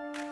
you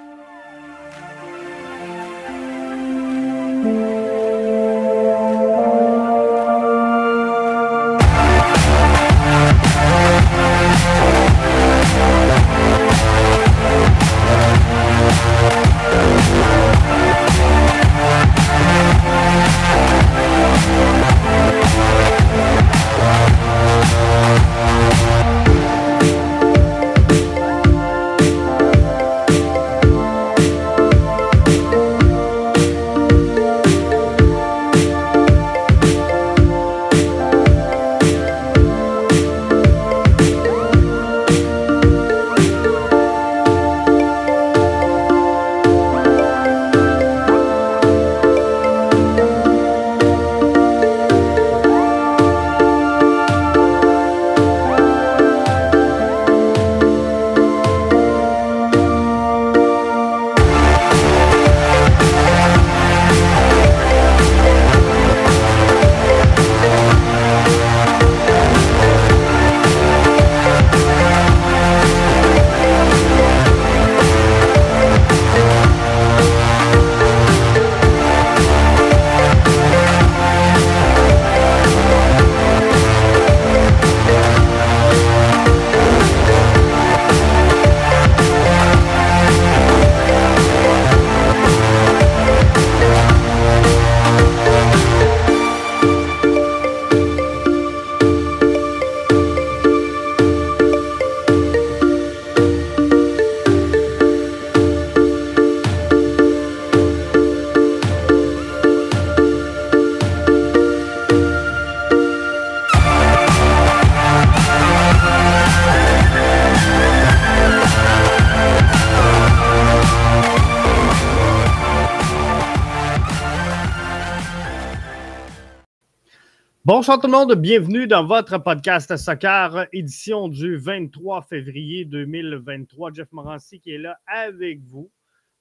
Bonsoir tout le monde, bienvenue dans votre podcast Soccer, édition du 23 février 2023. Jeff Morancy qui est là avec vous,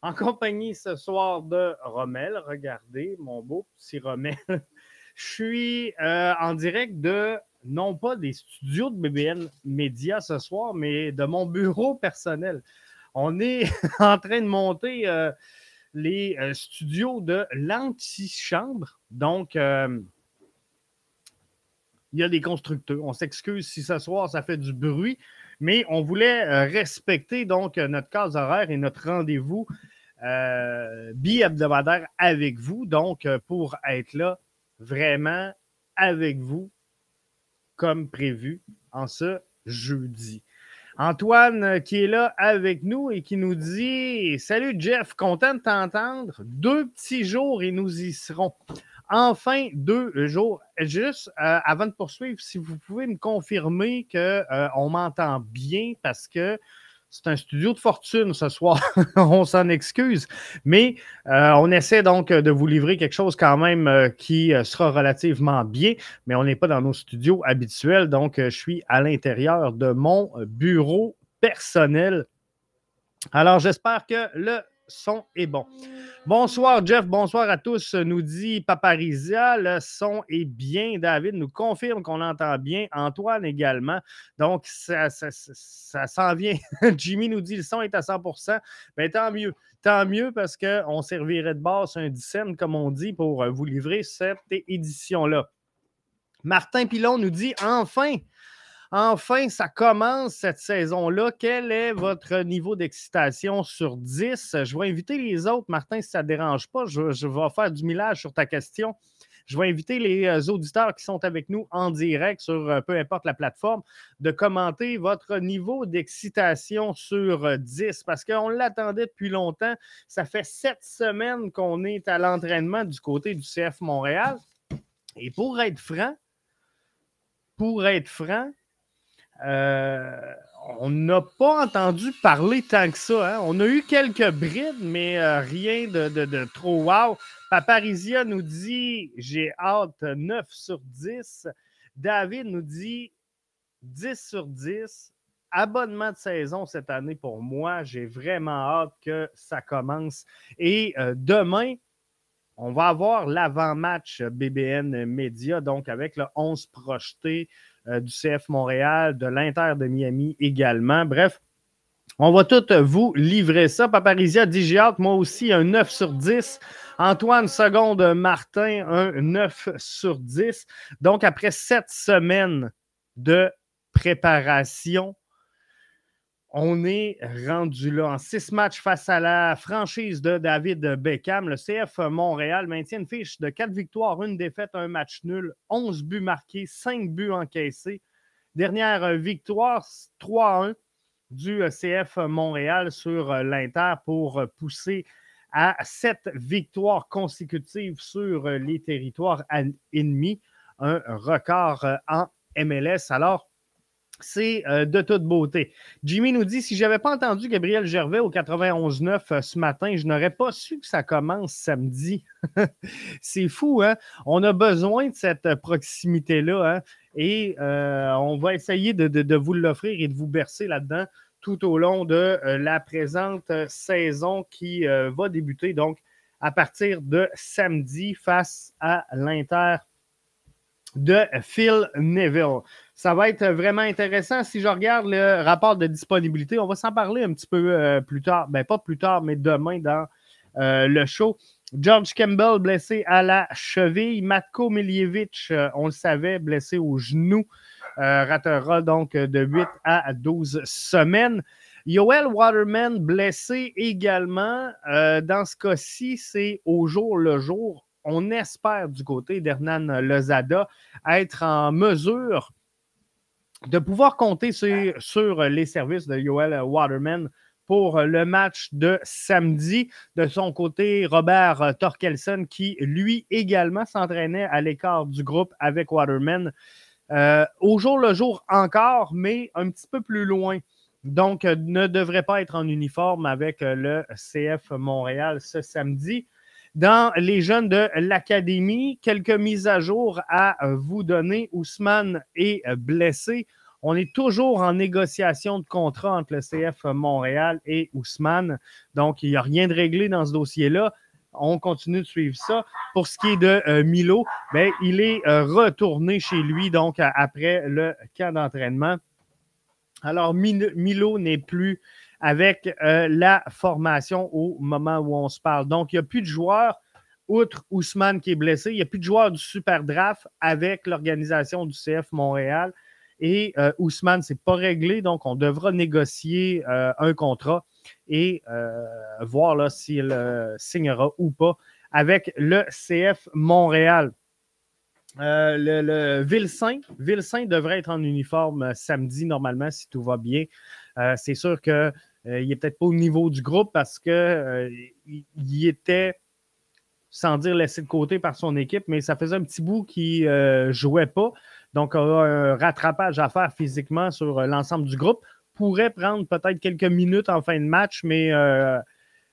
en compagnie ce soir de Rommel. Regardez mon beau petit Rommel. Je suis euh, en direct de, non pas des studios de BBN Média ce soir, mais de mon bureau personnel. On est en train de monter euh, les euh, studios de l'antichambre. Donc, il y a des constructeurs. On s'excuse si ce soir ça fait du bruit, mais on voulait euh, respecter donc notre case horaire et notre rendez-vous euh, bi-hebdomadaire avec vous, donc euh, pour être là vraiment avec vous comme prévu en ce jeudi. Antoine qui est là avec nous et qui nous dit Salut Jeff, content de t'entendre. Deux petits jours et nous y serons. Enfin, deux jours. Juste euh, avant de poursuivre, si vous pouvez me confirmer qu'on euh, m'entend bien parce que c'est un studio de fortune ce soir. on s'en excuse. Mais euh, on essaie donc de vous livrer quelque chose quand même qui sera relativement bien, mais on n'est pas dans nos studios habituels. Donc, je suis à l'intérieur de mon bureau personnel. Alors, j'espère que le son est bon. Bonsoir, Jeff. Bonsoir à tous. Nous dit Paparizia. Le son est bien. David nous confirme qu'on l'entend bien. Antoine également. Donc, ça, ça, s'en vient. Jimmy nous dit le son est à 100% Bien, tant mieux. Tant mieux parce qu'on servirait de base un 10 comme on dit, pour euh, vous livrer cette édition-là. Martin Pilon nous dit enfin, Enfin, ça commence cette saison-là. Quel est votre niveau d'excitation sur 10? Je vais inviter les autres, Martin, si ça ne dérange pas. Je, vais faire du millage sur ta question. Je vais inviter les euh, auditeurs qui sont avec nous en direct sur euh, peu importe la plateforme de commenter votre niveau d'excitation sur 10 euh, parce qu'on l'attendait depuis longtemps. Ça fait sept semaines qu'on est à l'entraînement du côté du CF Montréal. Et pour être franc, pour être franc, on n'a pas entendu parler tant que ça. Hein. On a eu quelques brides, mais euh, rien de, trop wow. Paparizia nous dit j'ai hâte 9 sur 10. David nous dit 10 sur 10. Abonnement de saison cette année pour moi. J'ai vraiment hâte que ça commence. Et euh, demain, on va avoir l'avant-match BBN Média, donc avec le 11 projeté euh, du CF Montréal, de l'Inter de Miami également. Bref, On va tout vous livrer ça. Paparizia dit J'ai moi aussi, un 9 sur 10. Antoine Seconde Martin, un 9 sur 10. Donc, après sept semaines de préparation, on est rendu là en six matchs face à la franchise de David Beckham. Le CF Montréal maintient une fiche de quatre victoires, une défaite, un match nul, 11 buts marqués, 5 buts encaissés. Dernière victoire, 3-1 du CF Montréal sur l'Inter pour pousser à sept victoires consécutives sur les territoires ennemis, un record en MLS. Alors, c'est euh, de toute beauté. Jimmy nous dit si je n'avais pas entendu Gabriel Gervais au 91.9 euh, ce matin, je n'aurais pas su que ça commence samedi. c'est fou, hein? On a besoin de cette proximité-là, hein? Et euh, on va essayer de, vous l'offrir et de vous bercer là-dedans tout au long de la présente saison qui va débuter donc à partir de samedi face à l'Inter de Phil Neville. Ça va être vraiment intéressant. Si je regarde le rapport de disponibilité, on va s'en parler un petit peu euh, plus tard. Ben, pas plus tard, mais demain dans euh, le show. George Campbell blessé à la cheville. Matko Miljevic, euh, on le savait, blessé au genou. ratera donc de 8 à 12 semaines. Yoel Waterman blessé également. dans ce cas-ci, c'est au jour le jour. On espère du côté d'Hernan Lozada être en mesure de pouvoir compter sur, les services de Yoel Waterman pour le match de samedi. De son côté, Robert Torkelson, qui lui également s'entraînait à l'écart du groupe avec Waterman. Euh, au jour le jour encore, mais un petit peu plus loin. Donc, ne devrait pas être en uniforme avec le CF Montréal ce samedi. Dans les jeunes de l'Académie, quelques mises à jour à vous donner. Ousmane est blessé. On est toujours en négociation de contrat entre le CF Montréal et Ousmane. Donc, il n'y a rien de réglé dans ce dossier-là. On continue de suivre ça. Pour ce qui est de euh, Milo, ben, il est euh, retourné chez lui, donc après le camp d'entraînement. Alors, Milo n'est plus avec euh, la formation au moment où on se parle. Donc, il n'y a plus de joueurs, outre Ousmane qui est blessé, il n'y a plus de joueurs du Super Draft avec l'organisation du CF Montréal. Et euh, Ousmane, ce n'est pas réglé, donc on devra négocier euh, un contrat et voir s'il signera ou pas avec le CF Montréal. le, le Vilsain, devrait être en uniforme samedi normalement si tout va bien. c'est sûr que il n'est peut-être pas au niveau du groupe parce qu'il euh, était, sans dire laissé de côté par son équipe, mais ça faisait un petit bout qu'il ne euh, jouait pas. Donc, aura un rattrapage à faire physiquement sur l'ensemble du groupe. Pourrait prendre peut-être quelques minutes en fin de match, mais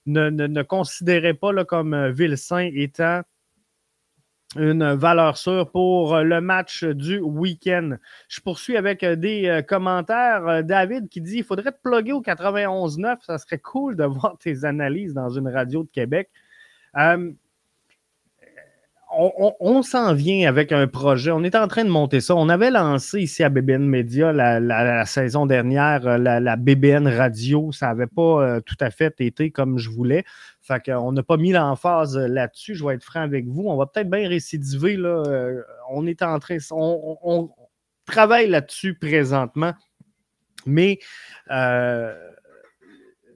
ne, ne, considérez pas là, comme Vilsain étant une valeur sûre pour euh, le match du week-end. Je poursuis avec euh, des euh, commentaires. David qui dit il faudrait te plugger au 91.9. Ça serait cool de voir tes analyses dans une radio de Québec on, s'en vient avec un projet. On est en train de monter ça. On avait lancé ici à BBN Media la, saison dernière la, BBN Radio. Ça n'avait pas tout à fait été comme je voulais. Fait qu'on n'a pas mis l'emphase là-dessus. Je vais être franc avec vous. On va peut-être bien récidiver. Là. Euh, on est en train. On, travaille là-dessus présentement. Mais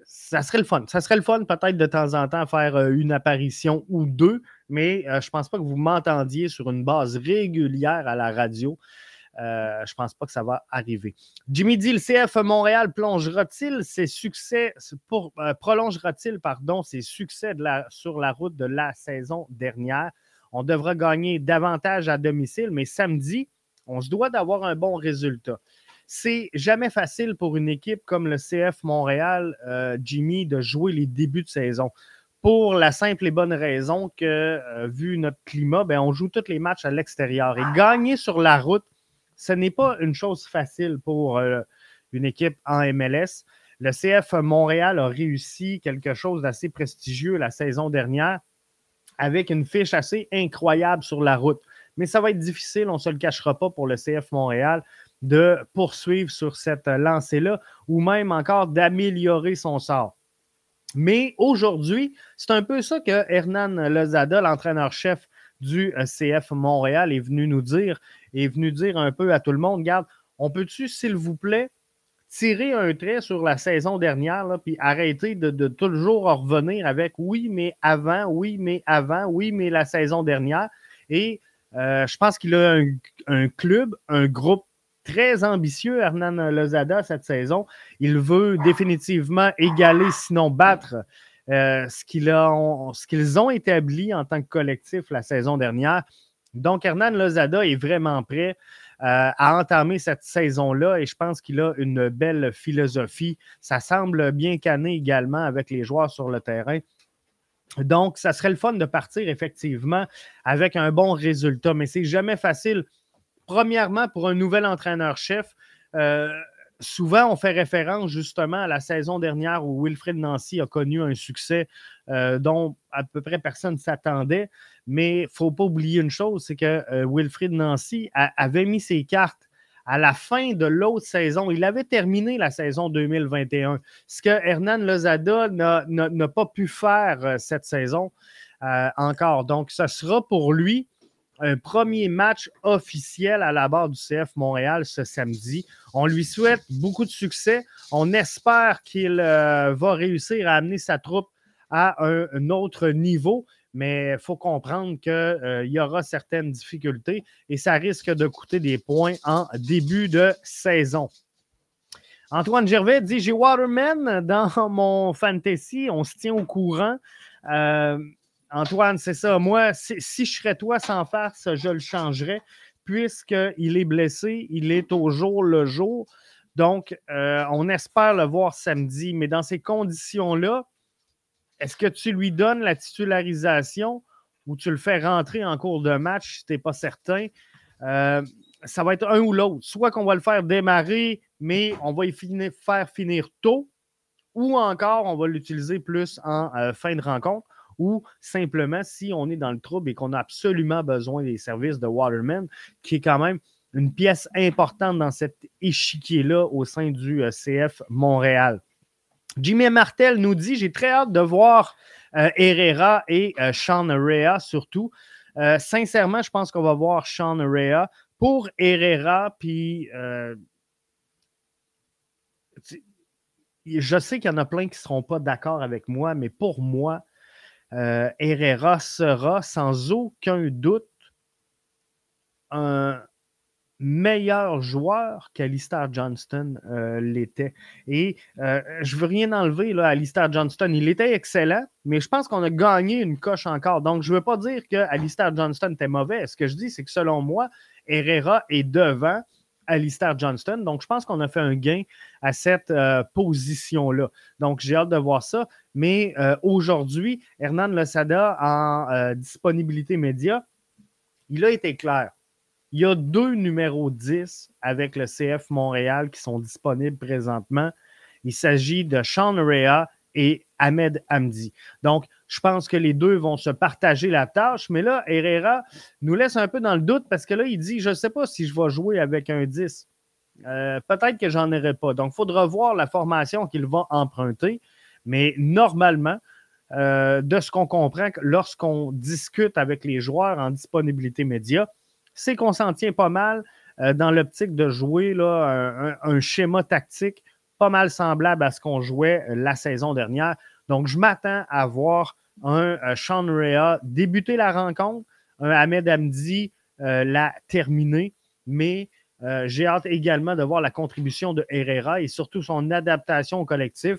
ça serait le fun. Ça serait le fun peut-être de temps en temps faire une apparition ou deux mais euh, je ne pense pas que vous m'entendiez sur une base régulière à la radio. Euh, je ne pense pas que ça va arriver. Jimmy dit le CF Montréal plongera-t-il ses succès pour, euh, prolongera-t-il pardon ses succès sur la route de la saison dernière? On devra gagner davantage à domicile, mais samedi, on se doit d'avoir un bon résultat. C'est jamais facile pour une équipe comme le CF Montréal, Jimmy, de jouer les débuts de saison pour la simple et bonne raison que, euh, vu notre climat, ben, on joue tous les matchs à l'extérieur. Et gagner sur la route, ce n'est pas une chose facile pour euh, une équipe en MLS. Le CF Montréal a réussi quelque chose d'assez prestigieux la saison dernière avec une fiche assez incroyable sur la route. Mais ça va être difficile, on ne se le cachera pas pour le CF Montréal de poursuivre sur cette lancée-là ou même encore d'améliorer son sort. Mais aujourd'hui, c'est un peu ça que Hernan Lozada, l'entraîneur-chef du euh, CF Montréal, est venu nous dire, est venu dire un peu à tout le monde, regarde, on peut-tu, s'il vous plaît, tirer un trait sur la saison dernière, puis arrêter de, toujours revenir avec oui, mais avant, oui, mais avant, oui, mais la saison dernière? Et euh, je pense qu'il a un, un, club, un groupe très ambitieux, Hernan Lozada, cette saison. Il veut définitivement égaler, sinon battre, euh, ce qu'ils ont, établi en tant que collectif la saison dernière. Donc, Hernan Lozada est vraiment prêt euh, à entamer cette saison-là et je pense qu'il a une belle philosophie. Ça semble bien canné également avec les joueurs sur le terrain. Donc, ça serait le fun de partir effectivement avec un bon résultat, mais c'est jamais facile premièrement, pour un nouvel entraîneur-chef, euh, souvent on fait référence justement à la saison dernière où Wilfred Nancy a connu un succès euh, dont à peu près personne ne s'attendait. Mais il ne faut pas oublier une chose, c'est que euh, Wilfred Nancy avait mis ses cartes à la fin de l'autre saison. Il avait terminé la saison 2021, ce que Hernan Lozada n'a pas pu faire cette saison encore. Donc, ce sera pour lui un premier match officiel à la barre du CF Montréal ce samedi. On lui souhaite beaucoup de succès. On espère qu'il euh, va réussir à amener sa troupe à un, autre niveau, mais il faut comprendre qu'il euh, y aura certaines difficultés et ça risque de coûter des points en début de saison. Antoine Gervais dit J'ai Waterman dans mon fantasy, on se tient au courant. Euh, Antoine, c'est ça. Moi, si, je serais toi sans farce, je le changerais puisqu'il est blessé, il est au jour le jour. Donc, euh, on espère le voir samedi. Mais dans ces conditions-là, est-ce que tu lui donnes la titularisation ou tu le fais rentrer en cours de match si tu n'es pas certain? Euh, ça va être un ou l'autre. Soit qu'on va le faire démarrer, mais on va y faire finir tôt, ou encore on va l'utiliser plus en euh, fin de rencontre ou simplement si on est dans le trouble et qu'on a absolument besoin des services de Waterman, qui est quand même une pièce importante dans cet échiquier-là au sein du euh, CF Montréal. Jimmy Martel nous dit J'ai très hâte de voir euh, Herrera et euh, Sean Rea surtout. sincèrement, je pense qu'on va voir Sean Rea. Pour Herrera, puis je sais qu'il y en a plein qui ne seront pas d'accord avec moi, mais pour moi, euh, Herrera sera sans aucun doute un meilleur joueur qu'Alistair Johnston euh, l'était. Et euh, je ne veux rien enlever à Alistair Johnston. Il était excellent, mais je pense qu'on a gagné une coche encore. Donc, je ne veux pas dire que Alistair Johnston était mauvais. Ce que je dis, c'est que selon moi, Herrera est devant Alistair Johnston. Donc, je pense qu'on a fait un gain à cette euh, position-là. Donc, j'ai hâte de voir ça. Mais euh, aujourd'hui, Hernan Losada, en euh, disponibilité média, il a été clair. Il y a deux numéros 10 avec le CF Montréal qui sont disponibles présentement. Il s'agit de Sean Rea et Ahmed Hamdi. Donc, je pense que les deux vont se partager la tâche. Mais là, Herrera nous laisse un peu dans le doute parce que là, il dit Je ne sais pas si je vais jouer avec un 10. Euh, peut-être que j'en aurai pas. Donc, il faudra voir la formation qu'il va emprunter. Mais normalement, euh, de ce qu'on comprend lorsqu'on discute avec les joueurs en disponibilité média, c'est qu'on s'en tient pas mal euh, dans l'optique de jouer un, schéma tactique pas mal semblable à ce qu'on jouait la saison dernière. Donc, je m'attends à voir un euh, Sean Rea débuter la rencontre, un Ahmed Hamdi euh, la terminer, mais euh, j'ai hâte également de voir la contribution de Herrera et surtout son adaptation au collectif.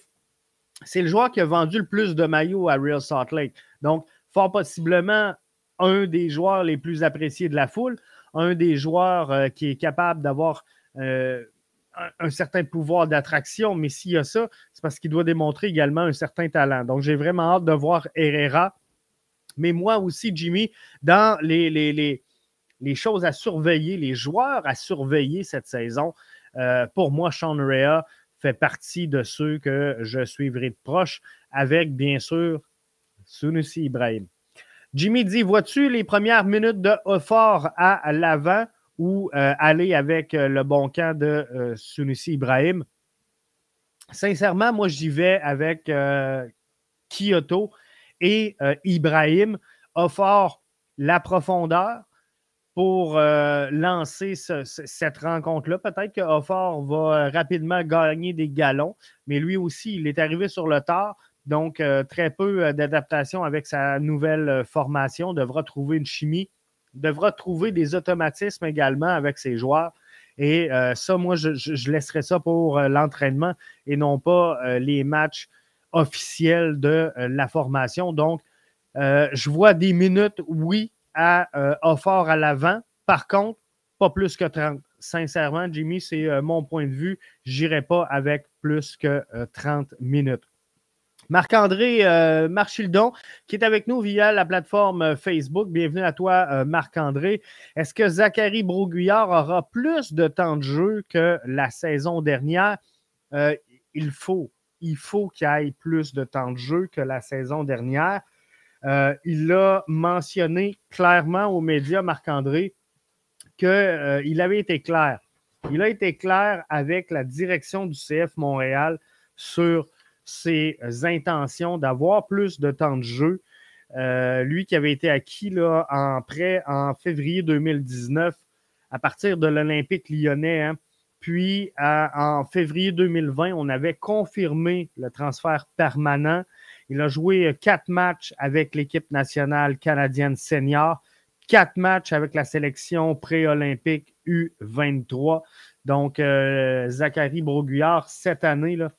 C'est le joueur qui a vendu le plus de maillots à Real Salt Lake. Donc, fort possiblement un des joueurs les plus appréciés de la foule, un des joueurs qui est capable d'avoir un, certain pouvoir d'attraction, mais s'il y a ça, c'est parce qu'il doit démontrer également un certain talent. Donc, j'ai vraiment hâte de voir Herrera. Mais moi aussi, Jimmy, dans les, les, choses à surveiller, les joueurs à surveiller cette saison, euh, pour moi, Sean Rea fait partie de ceux que je suivrai de proche, avec bien sûr Sunusi Ibrahim. Jimmy dit Vois-tu les premières minutes de Offort à l'avant? Ou aller avec le bon camp de Sunusi Ibrahim. Sincèrement, moi, j'y vais avec Kyoto et Ibrahim. Offort la profondeur pour lancer cette rencontre-là. Peut-être que va rapidement gagner des galons, mais lui aussi, il est arrivé sur le tard. Donc, très peu d'adaptation avec sa nouvelle formation. Devra trouver une chimie, devra trouver des automatismes également avec ses joueurs. Et euh, ça, moi, je, laisserai ça pour euh, l'entraînement et non pas euh, les matchs officiels de la formation. Donc, je vois des minutes, oui, à offert à l'avant. Par contre, pas plus que 30. Sincèrement, Jimmy, c'est mon point de vue. Je n'irai pas avec plus que 30 minutes. Marc-André euh, Marchildon, qui est avec nous via la plateforme euh, Facebook. Bienvenue à toi, euh, Marc-André. Est-ce que Zachary Broguillard aura plus de temps de jeu que la saison dernière? il faut, il faut qu'il ait plus de temps de jeu que la saison dernière. il a mentionné clairement aux médias, Marc-André, qu'il avait été clair. Il a été clair avec la direction du CF Montréal sur ses intentions d'avoir plus de temps de jeu. Euh, lui qui avait été acquis là, en prêt en février 2019 à partir de l'Olympique lyonnais. Hein. Puis en février 2020, on avait confirmé le transfert permanent. Il a joué quatre matchs avec l'équipe nationale canadienne senior, quatre matchs avec la sélection pré-olympique U23. Donc, euh, Zachary Broguillard, cette année, là,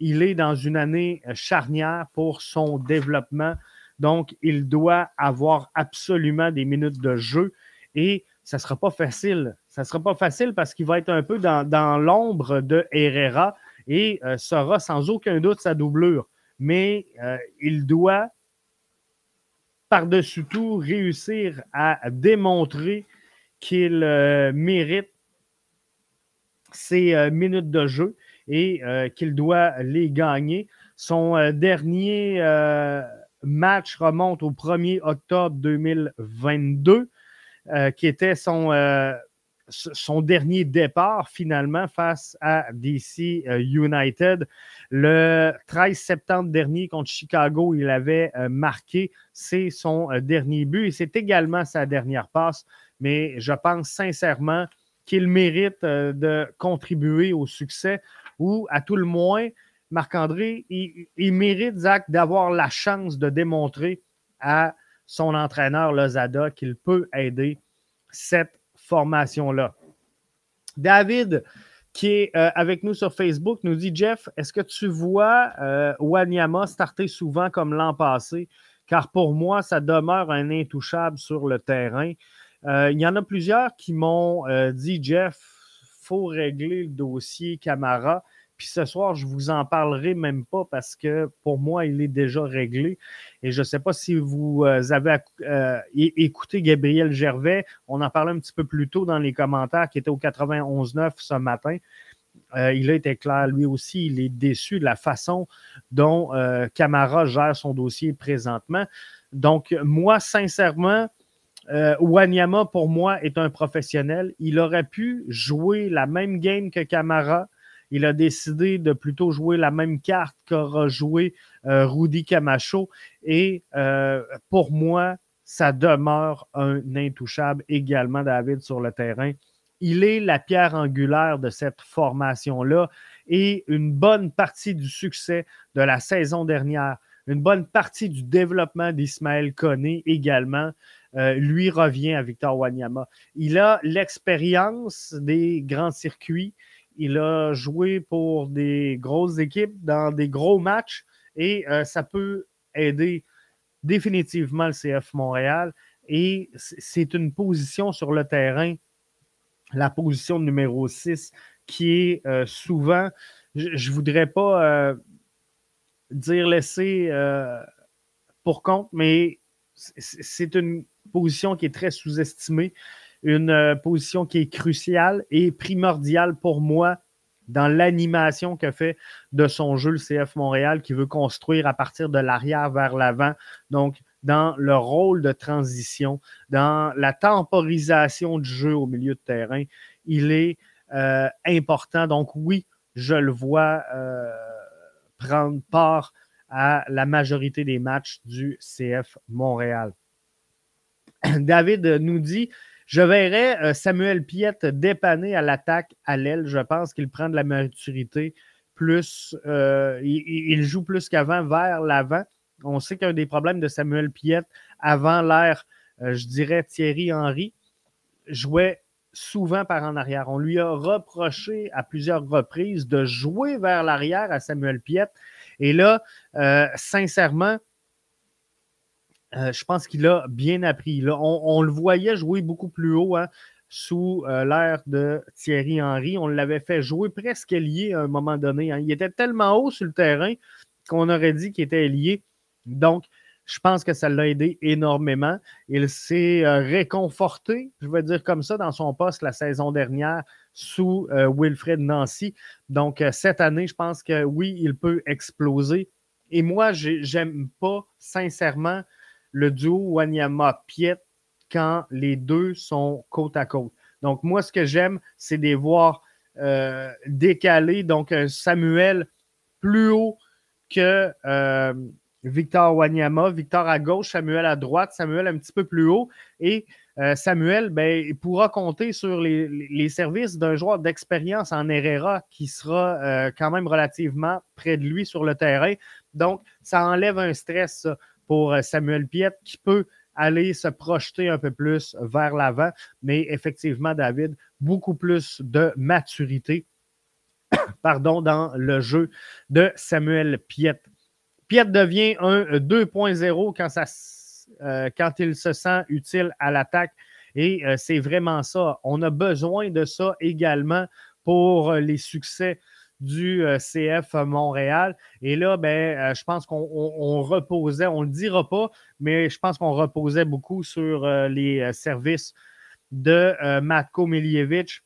il est dans une année euh, charnière pour son développement. Donc, il doit avoir absolument des minutes de jeu et ça ne sera pas facile. Ça ne sera pas facile parce qu'il va être un peu dans, l'ombre de Herrera et euh, sera sans aucun doute sa doublure. Mais euh, il doit, par-dessus tout, réussir à démontrer qu'il mérite ses minutes de jeu et euh, qu'il doit les gagner. Son euh, dernier euh, match remonte au 1er octobre 2022, qui était son, son dernier départ finalement face à DC United. Le 13 septembre dernier contre Chicago, il avait marqué, c'est son dernier but et c'est également sa dernière passe. Mais je pense sincèrement qu'il mérite de contribuer au succès ou à tout le moins, Marc-André, il, mérite, Zach, d'avoir la chance de démontrer à son entraîneur Lozada qu'il peut aider cette formation-là. David, qui est euh, avec nous sur Facebook, nous dit Jeff, est-ce que tu vois euh, Wanyama starter souvent comme l'an passé? Car pour moi, ça demeure un intouchable sur le terrain. Euh, il y en a plusieurs qui m'ont dit Jeff, faut régler le dossier Camara. Puis ce soir, je ne vous en parlerai même pas parce que pour moi, il est déjà réglé. Et je ne sais pas si vous euh, avez euh, écouté Gabriel Gervais. On en parlait un petit peu plus tôt dans les commentaires qui était au 91.9 ce matin. Euh, il a été clair, lui aussi, il est déçu de la façon dont Camara gère son dossier présentement. Donc, moi, sincèrement, euh, Wanyama, pour moi, est un professionnel. Il aurait pu jouer la même game que Camara. Il a décidé de plutôt jouer la même carte qu'aura joué euh, Rudy Camacho. Et euh, pour moi, ça demeure un intouchable également, David, sur le terrain. Il est la pierre angulaire de cette formation-là et une bonne partie du succès de la saison dernière, une bonne partie du développement d'Ismaël Koné également. Euh, lui revient à Victor Wanyama. Il a l'expérience des grands circuits. Il a joué pour des grosses équipes dans des gros matchs et euh, ça peut aider définitivement le CF Montréal. Et c'est une position sur le terrain, la position numéro 6, qui est euh, souvent, je ne voudrais pas dire laisser pour compte, mais c'est une position qui est très sous-estimée, une euh, position qui est cruciale et primordiale pour moi dans l'animation que fait de son jeu le CF Montréal, qui veut construire à partir de l'arrière vers l'avant. Donc, dans le rôle de transition, dans la temporisation du jeu au milieu de terrain, il est euh, important. Donc, oui, je le vois euh, prendre part à la majorité des matchs du CF Montréal. David nous dit Je verrais euh, Samuel Piette dépanner à l'attaque à l'aile. Je pense qu'il prend de la maturité plus. Euh, il, joue plus qu'avant vers l'avant. On sait qu'un des problèmes de Samuel Piette avant l'ère, euh, je dirais Thierry Henry, jouait souvent par en arrière. On lui a reproché à plusieurs reprises de jouer vers l'arrière à Samuel Piette. Et là, sincèrement, euh, je pense qu'il a bien appris. on, le voyait jouer beaucoup plus haut hein, sous euh, l'ère de Thierry Henry. On l'avait fait jouer presque lié à un moment donné. Hein. Il était tellement haut sur le terrain qu'on aurait dit qu'il était lié. Donc, je pense que ça l'a aidé énormément. Il s'est euh, réconforté, je vais dire comme ça, dans son poste la saison dernière sous Wilfred Nancy. Donc, cette année, je pense que oui, il peut exploser. Et moi, j'aime pas sincèrement le duo Wanyama-Piet quand les deux sont côte à côte. Donc, moi, ce que j'aime, c'est de les voir euh, décaler. Donc, un Samuel plus haut que euh, Victor Wanyama. Victor à gauche, Samuel à droite, Samuel un petit peu plus haut. Et euh, Samuel ben, pourra compter sur les, services d'un joueur d'expérience en Herrera qui sera quand même relativement près de lui sur le terrain. Donc, ça enlève un stress, ça pour euh, Samuel Piette qui peut aller se projeter un peu plus vers l'avant. Mais effectivement, David, beaucoup plus de maturité pardon, dans le jeu de Samuel Piette. Piette devient un 2.0 quand, euh, quand il se sent utile à l'attaque. Et euh, c'est vraiment ça. On a besoin de ça également pour les succès du euh, CF Montréal. Et là, ben, euh, je pense qu'on reposait, on ne le dira pas, mais je pense qu'on reposait beaucoup sur euh, les services de Matko Miljevic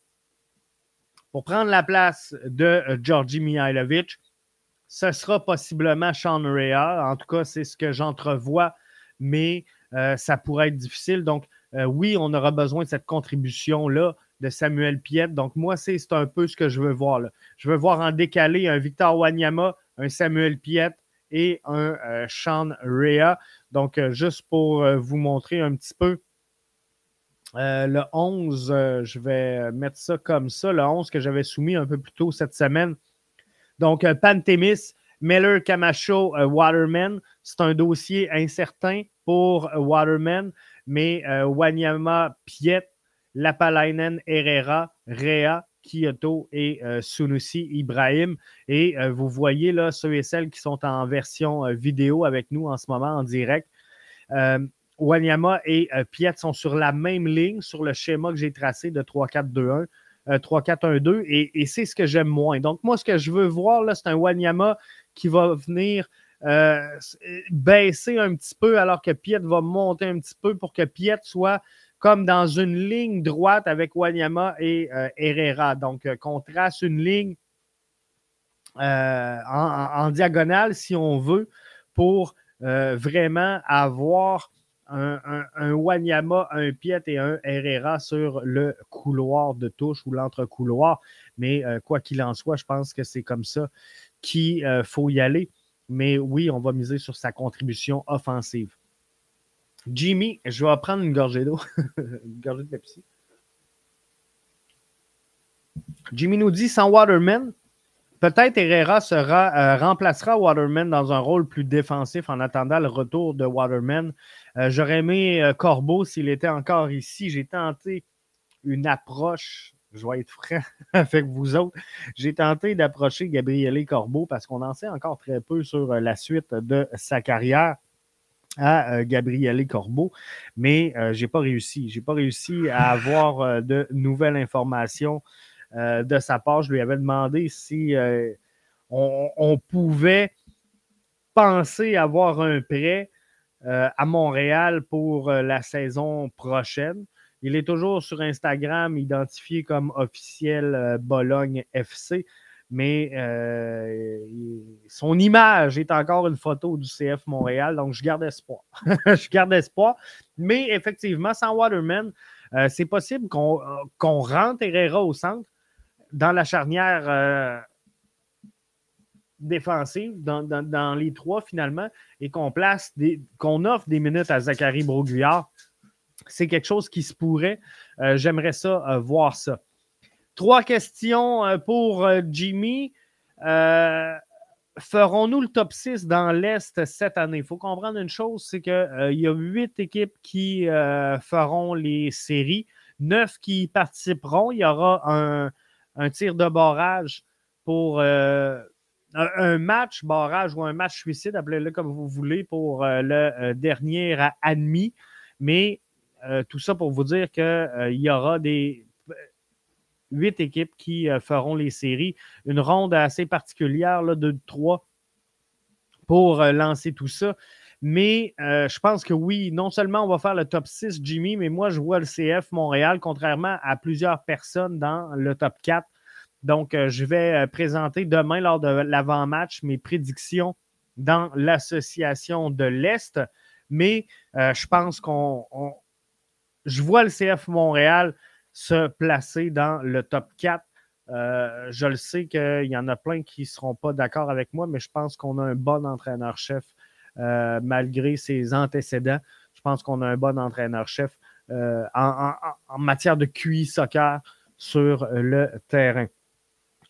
pour prendre la place de Georgi Mihailovic. Ce sera possiblement Sean Rea. En tout cas, c'est ce que j'entrevois, mais ça pourrait être difficile. Donc, oui, on aura besoin de cette contribution-là de Samuel Piette. Donc, moi, c'est un peu ce que je veux voir. Je veux voir en décalé un Victor Wanyama, un Samuel Piette et un euh, Sean Rea. Donc, euh, juste pour euh, vous montrer un petit peu. le 11, je vais mettre ça comme ça, le 11 que j'avais soumis un peu plus tôt cette semaine. Donc, Pantémis, Miller Camacho, Waterman, c'est un dossier incertain pour Waterman, mais Wanyama Piette, Lapalainen, Herrera, Rea, Kyoto et euh, Sunusi Ibrahim. Et euh, vous voyez là ceux et celles qui sont en version euh, vidéo avec nous en ce moment en direct. Wanyama et Piet sont sur la même ligne sur le schéma que j'ai tracé de 3-4-2-1. 3-4-1-2 et, c'est ce que j'aime moins. Donc, moi, ce que je veux voir, là, c'est un Wanyama qui va venir baisser un petit peu alors que Piet va monter un petit peu pour que Piet soit comme dans une ligne droite avec Wanyama et euh, Herrera. Donc, euh, qu'on trace une ligne euh, en, diagonale, si on veut, pour vraiment avoir un, Wanyama, un Piet et un Herrera sur le couloir de touche ou l'entre-couloir. Mais quoi qu'il en soit, je pense que c'est comme ça qu'il faut y aller. Mais oui, on va miser sur sa contribution offensive. Jimmy, je vais prendre une gorgée d'eau. une gorgée de Pepsi. Jimmy nous dit sans Waterman, peut-être Herrera euh, remplacera Waterman dans un rôle plus défensif en attendant le retour de Waterman. Euh, j'aurais aimé euh, Corbeau s'il était encore ici. J'ai tenté une approche, je vais être franc avec vous autres. J'ai tenté d'approcher Gabriele Corbeau parce qu'on en sait encore très peu sur la suite de sa carrière à euh, Gabriele Corbeau, mais euh, je n'ai pas réussi. Je n'ai pas réussi à avoir euh, de nouvelles informations de sa part. Je lui avais demandé si on, pouvait penser avoir un prêt à Montréal pour la saison prochaine. Il est toujours sur Instagram identifié comme officiel Bologne FC. mais euh, son image est encore une photo du CF Montréal, donc je garde espoir. je garde espoir. Mais effectivement, sans Waterman, euh, c'est possible qu'on rentre Herrera au centre dans la charnière euh, défensive, dans, les trois finalement, et qu'on place qu'on offre des minutes à Zachary Broguillard. C'est quelque chose qui se pourrait. J'aimerais ça, voir ça. Trois questions euh, pour euh, Jimmy. Euh, ferons-nous le top 6 dans l'Est cette année? Il faut comprendre une chose, c'est qu'il y a huit équipes qui feront les séries, neuf qui participeront. Il y aura un, tir de barrage pour un, match barrage ou un match suicide, appelez-le comme vous voulez, pour le dernier admis. Mais tout ça pour vous dire qu'il y aura des, huit équipes qui euh, feront les séries. Une ronde assez particulière là, de trois pour euh, lancer tout ça. Mais euh, je pense que oui, non seulement on va faire le top 6, Jimmy, mais moi, je vois le CF Montréal, contrairement à plusieurs personnes dans le top 4. Donc, je vais présenter demain, lors de l'avant-match, mes prédictions dans l'association de l'Est. Mais je pense qu'on. Je vois le CF Montréal se placer dans le top 4. Euh, je le sais qu'il y en a plein qui ne seront pas d'accord avec moi, mais je pense qu'on a un bon entraîneur-chef euh, malgré ses antécédents. Je pense qu'on a un bon entraîneur-chef euh, en, matière de QI soccer sur le terrain.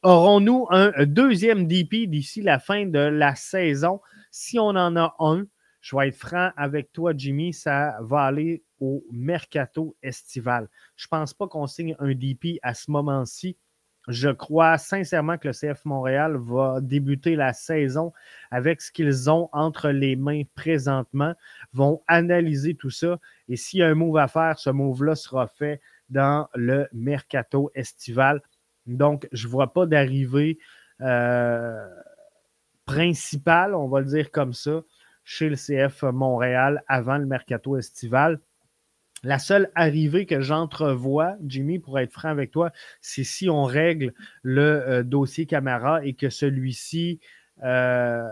Aurons-nous un deuxième DP d'ici la fin de la saison? Si on en a un, je vais être franc avec toi, Jimmy, ça va aller au mercato estival. Je ne pense pas qu'on signe un DP à ce moment-ci. Je crois sincèrement que le CF Montréal va débuter la saison avec ce qu'ils ont entre les mains présentement, vont analyser tout ça et s'il y a un move à faire, ce move-là sera fait dans le mercato estival. Donc, je ne vois pas d'arrivée euh, principale, on va le dire comme ça, chez le CF Montréal avant le mercato estival. La seule arrivée que j'entrevois, Jimmy, pour être franc avec toi, c'est si on règle le euh, dossier caméra et que celui-ci euh,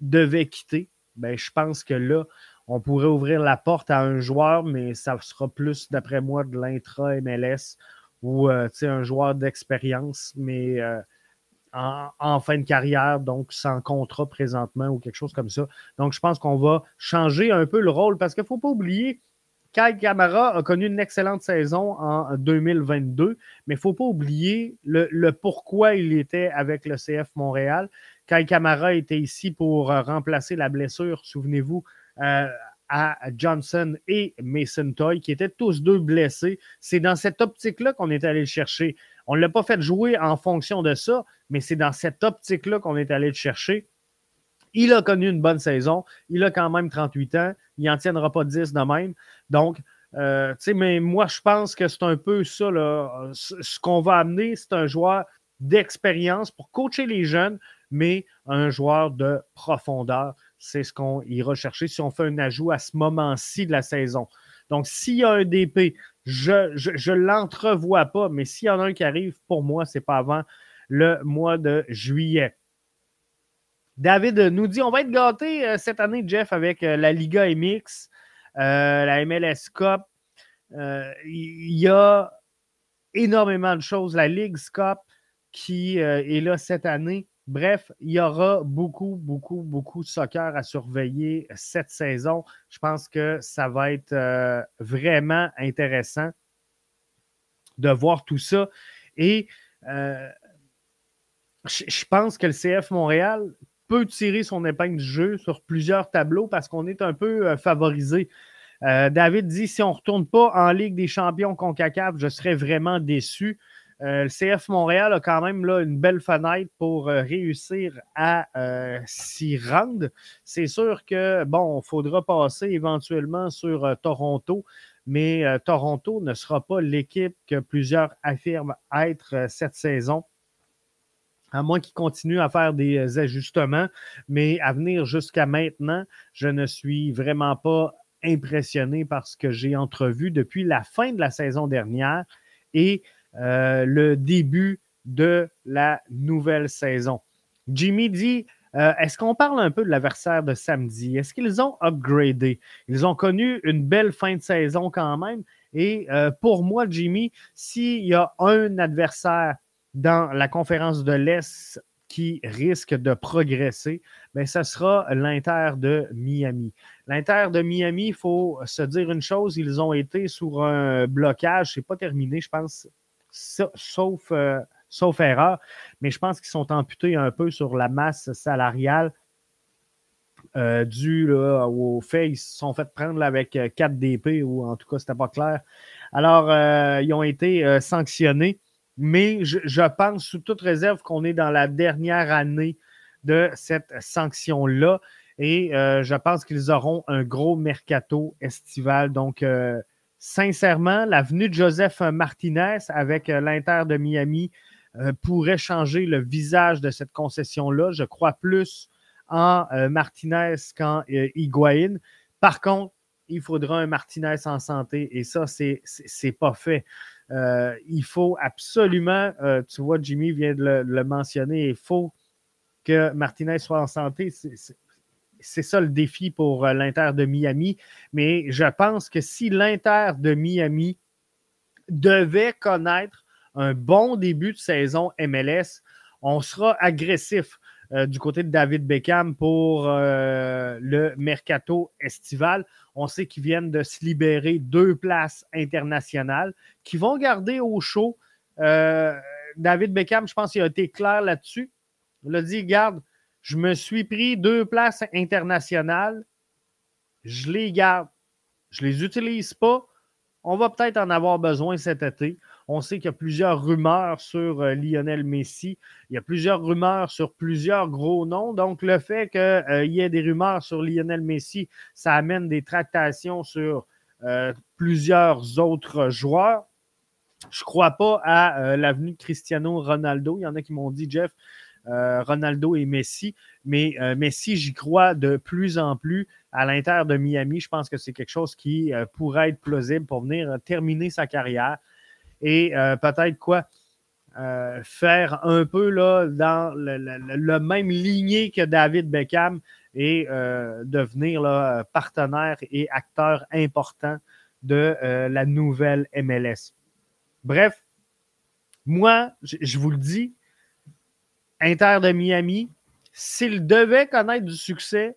devait quitter. Ben, je pense que là, on pourrait ouvrir la porte à un joueur, mais ça sera plus, d'après moi, de l'intra-MLS ou euh, un joueur d'expérience. Mais en, fin de carrière, donc sans contrat présentement ou quelque chose comme ça. Donc, je pense qu'on va changer un peu le rôle parce qu'il ne faut pas oublier, Kai Kamara a connu une excellente saison en 2022, mais il ne faut pas oublier le, pourquoi il était avec le CF Montréal. Kai Kamara était ici pour euh, remplacer la blessure, souvenez-vous, euh, à Johnson et Mason Toy, qui étaient tous deux blessés. C'est dans cette optique-là qu'on est allé le chercher. On ne l'a pas fait jouer en fonction de ça, mais c'est dans cette optique-là qu'on est allé le chercher. Il a connu une bonne saison. Il a quand même 38 ans. Il n'en tiendra pas 10 de même. Donc, euh, tu sais, mais moi, je pense que c'est un peu ça. Ce qu'on va amener, c'est un joueur d'expérience pour coacher les jeunes, mais un joueur de profondeur. C'est ce qu'on ira chercher si on fait un ajout à ce moment-ci de la saison. Donc, s'il y a un DP, je ne l'entrevois pas, mais s'il y en a un qui arrive, pour moi, ce n'est pas avant le mois de juillet. David nous dit on va être gâté euh, cette année, Jeff, avec euh, la Liga MX, euh, la MLS Cup. Il y a énormément de choses. La Ligue Cup qui est là cette année. Bref, il y aura beaucoup, beaucoup, beaucoup de soccer à surveiller cette saison. Je pense que ça va être euh, vraiment intéressant de voir tout ça. Et euh, je pense que le CF Montréal peut tirer son épingle du jeu sur plusieurs tableaux parce qu'on est un peu euh, favorisé. David dit si on ne retourne pas en Ligue des champions CONCACAF, je serais vraiment déçu. Euh, le CF Montréal a quand même là, une belle fenêtre pour euh, réussir à euh, s'y rendre. C'est sûr que, bon, il faudra passer éventuellement sur Toronto, mais Toronto ne sera pas l'équipe que plusieurs affirment être cette saison à moins qu'ils continuent à faire des ajustements. Mais à venir jusqu'à maintenant, je ne suis vraiment pas impressionné par ce que j'ai entrevu depuis la fin de la saison dernière et euh, le début de la nouvelle saison. Jimmy dit euh, Est-ce qu'on parle un peu de l'adversaire de samedi? Est-ce qu'ils ont upgradé? Ils ont connu une belle fin de saison quand même. Et euh, pour moi, Jimmy, s'il y a un adversaire dans la conférence de l'Est qui risque de progresser, bien, ce sera l'Inter de Miami. L'Inter de Miami, il faut se dire une chose, ils ont été sur un blocage, c'est pas terminé, je pense, sauf, euh, sauf erreur, mais je pense qu'ils sont amputés un peu sur la masse salariale euh, dû au fait qu'ils se sont fait prendre avec 4 euh, DP, ou en tout cas, c'était pas clair. Alors, euh, ils ont été sanctionnés, mais je, pense, sous toute réserve, qu'on est dans la dernière année de cette sanction-là. Et je pense qu'ils auront un gros mercato estival. Donc, sincèrement, l'avenue de Joseph Martinez avec l'Inter de Miami pourrait changer le visage de cette concession-là. Je crois plus en euh, Martinez qu'en euh. Par contre, il faudra un Martinez en santé et ça, c'est n'est pas fait. Euh, il faut absolument, tu vois, Jimmy vient de le, mentionner, il faut que Martinez soit en santé. C'est ça le défi pour l'Inter de Miami. Mais je pense que si l'Inter de Miami devait connaître un bon début de saison MLS, on sera agressif. Euh, du côté de David Beckham pour euh, le mercato estival. On sait qu'ils viennent de se libérer deux places internationales qui vont garder au chaud. Euh, David Beckham, je pense qu'il a été clair là-dessus. Il a dit Garde, je me suis pris deux places internationales, je les garde. Je ne les utilise pas. On va peut-être en avoir besoin cet été. On sait qu'il y a plusieurs rumeurs sur euh, Lionel Messi. Il y a plusieurs rumeurs sur plusieurs gros noms. Donc, le fait qu'il euh, y ait des rumeurs sur Lionel Messi, ça amène des tractations sur euh, plusieurs autres joueurs. Je ne crois pas à l'avenue de Cristiano Ronaldo. Il y en a qui m'ont dit, Jeff, Ronaldo et Messi. Mais Messi, j'y crois de plus en plus à l'Inter de Miami. Je pense que c'est quelque chose qui pourrait être plausible pour venir terminer sa carrière et euh, peut-être quoi? Euh, faire un peu dans le, même lignée que David Beckham et euh, devenir partenaire et acteur important de la nouvelle MLS. Bref, moi, je vous le dis, Inter de Miami, s'il devait connaître du succès,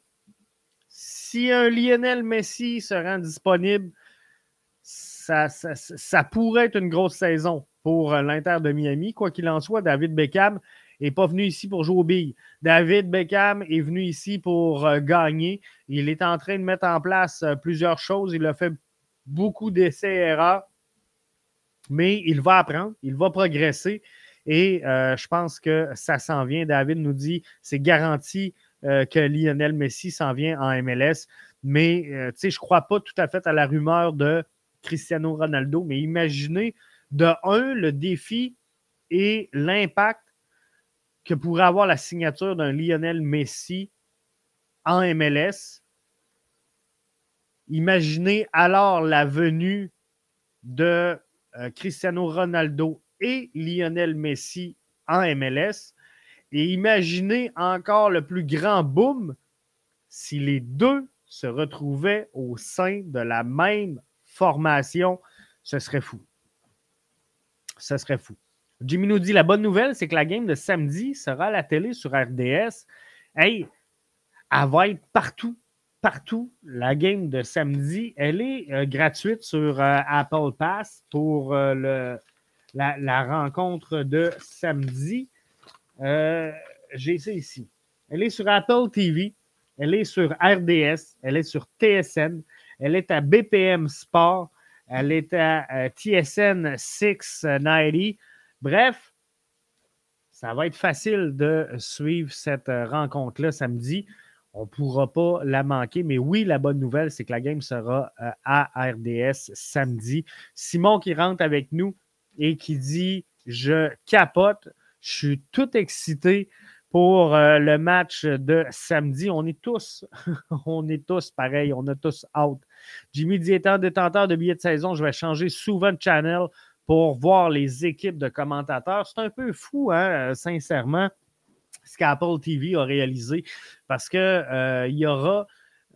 si un Lionel Messi se rend disponible, ça, pourrait être une grosse saison pour euh, l'Inter de Miami. Quoi qu'il en soit, David Beckham n'est pas venu ici pour jouer aux billes. David Beckham est venu ici pour euh, gagner. Il est en train de mettre en place euh, plusieurs choses. Il a fait beaucoup d'essais-erreurs, mais il va apprendre, il va progresser. Et je pense que ça s'en vient. David nous dit c'est garanti que Lionel Messi s'en vient en MLS. Mais je ne crois pas tout à fait à la rumeur de Cristiano Ronaldo, mais imaginez de un, le défi et l'impact que pourrait avoir la signature d'un Lionel Messi en MLS. Imaginez alors la venue de euh, Cristiano Ronaldo et Lionel Messi en MLS. Et imaginez encore le plus grand boom si les deux se retrouvaient au sein de la même formation, ce serait fou. Ce serait fou. Jimmy nous dit la bonne nouvelle, c'est que la game de samedi sera à la télé sur RDS. Hey, elle va être partout. Partout. La game de samedi, elle est euh, gratuite sur euh, Apple Pass pour euh, le, la, rencontre de samedi. J'ai ça ici. Elle est sur Apple TV, elle est sur RDS, elle est sur TSN, elle est à BPM Sport. Elle est à TSN 690. Bref, ça va être facile de suivre cette euh, rencontre-là samedi. On ne pourra pas la manquer. Mais oui, la bonne nouvelle, c'est que la game sera euh, à RDS samedi. Simon qui rentre avec nous et qui dit Je capote, je suis tout excité pour euh, le match de samedi. On est tous, on est tous pareil, on a tous hâte. Jimmy dit étant détenteur de billets de saison, je vais changer souvent de channel pour voir les équipes de commentateurs. C'est un peu fou, hein, sincèrement, ce qu'Apple TV a réalisé parce qu'il euh, y aura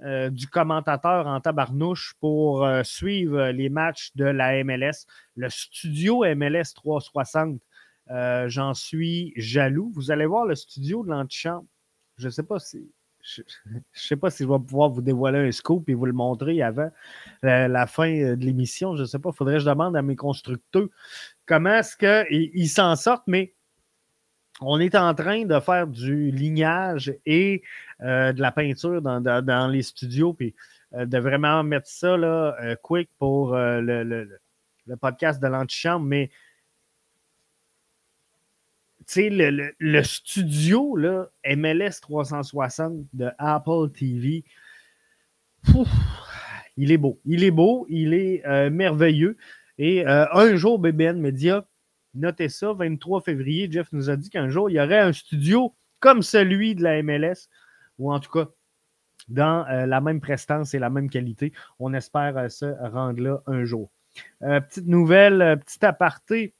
euh, du commentateur en tabarnouche pour euh, suivre les matchs de la MLS. Le studio MLS 360, j'en suis jaloux. Vous allez voir le studio de l'antichambre. Je ne sais pas si. Je ne sais pas si je vais pouvoir vous dévoiler un scoop et vous le montrer avant la, fin de l'émission. Je ne sais pas, il faudrait que je demande à mes constructeurs comment est-ce qu'ils s'en sortent, mais on est en train de faire du lignage et euh, de la peinture dans, les studios, puis euh, de vraiment mettre ça là, euh, quick pour le, podcast de l'antichambre. Mais tu sais, le, studio là, MLS 360 de Apple TV, il est beau. Il est beau, il est merveilleux. Et un jour, BBN Media Notez ça, 23 février, Jeff nous a dit qu'un jour, il y aurait un studio comme celui de la MLS, ou en tout cas dans euh, la même prestance et la même qualité. On espère euh, se rendre là un jour. Euh, petite nouvelle, petit aparté,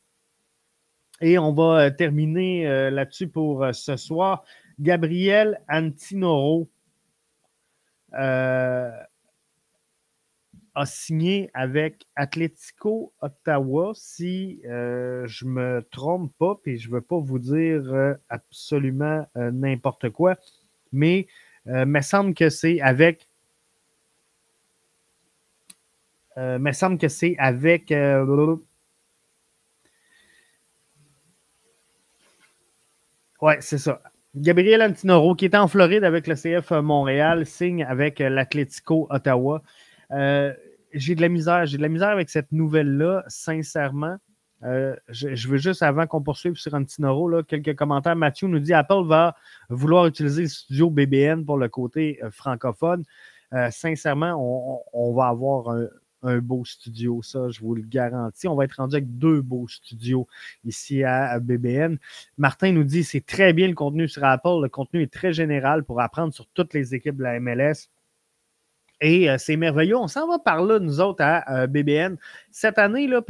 et on va terminer là-dessus pour ce soir. Gabriel Antinoro a signé avec Atletico Ottawa, si euh, je me trompe pas, puis je ne veux pas vous dire euh, absolument euh, n'importe quoi, mais il me semble que c'est avec. me semble que c'est avec. ouais, c'est ça. Gabriel Antinoro, qui était en Floride avec le CF Montréal, signe avec l'Atletico Ottawa. Euh, j'ai de la misère. J'ai de la misère avec cette nouvelle-là, sincèrement. Euh, je, veux juste, avant qu'on poursuive sur Antinoro, là, quelques commentaires. Mathieu nous dit Apple va vouloir utiliser le studio BBN pour le côté euh, francophone. sincèrement, on, va avoir un, un, beau studio, ça, je vous le garantis. On va être rendu avec deux beaux studios ici à, BBN. Martin nous dit c'est très bien le contenu sur Apple. Le contenu est très général pour apprendre sur toutes les équipes de la MLS. Et euh, c'est merveilleux. On s'en va par là, nous autres, à euh, BBN. Cette année, là,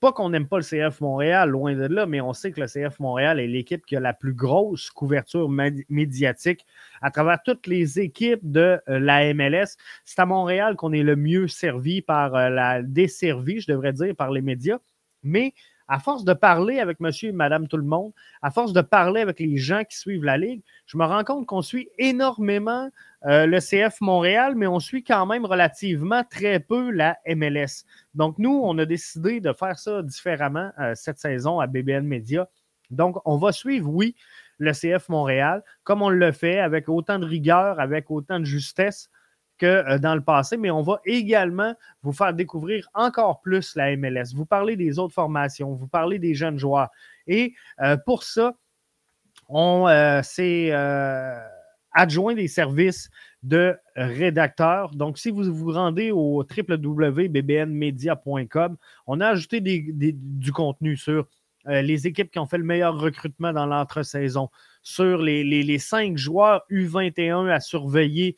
pas qu'on n'aime pas le CF Montréal, loin de là, mais on sait que le CF Montréal est l'équipe qui a la plus grosse couverture médiatique à travers toutes les équipes de euh, la MLS. C'est à Montréal qu'on est le mieux servi par la desservie, je devrais dire, par les médias. Mais à force de parler avec monsieur et madame tout le monde, à force de parler avec les gens qui suivent la Ligue, je me rends compte qu'on suit énormément euh, le CF Montréal, mais on suit quand même relativement très peu la MLS. Donc, nous, on a décidé de faire ça différemment euh, cette saison à BBN Media. Donc, on va suivre, oui, le CF Montréal, comme on le fait, avec autant de rigueur, avec autant de justesse que euh, dans le passé, mais on va également vous faire découvrir encore plus la MLS, vous parler des autres formations, vous parler des jeunes joueurs. Et pour ça, on s'est adjoint des services de rédacteurs. Donc, si vous vous rendez au www.bbnmedia.com, on a ajouté du contenu sur euh, les équipes qui ont fait le meilleur recrutement dans l'entre-saison, sur les, cinq joueurs U21 à surveiller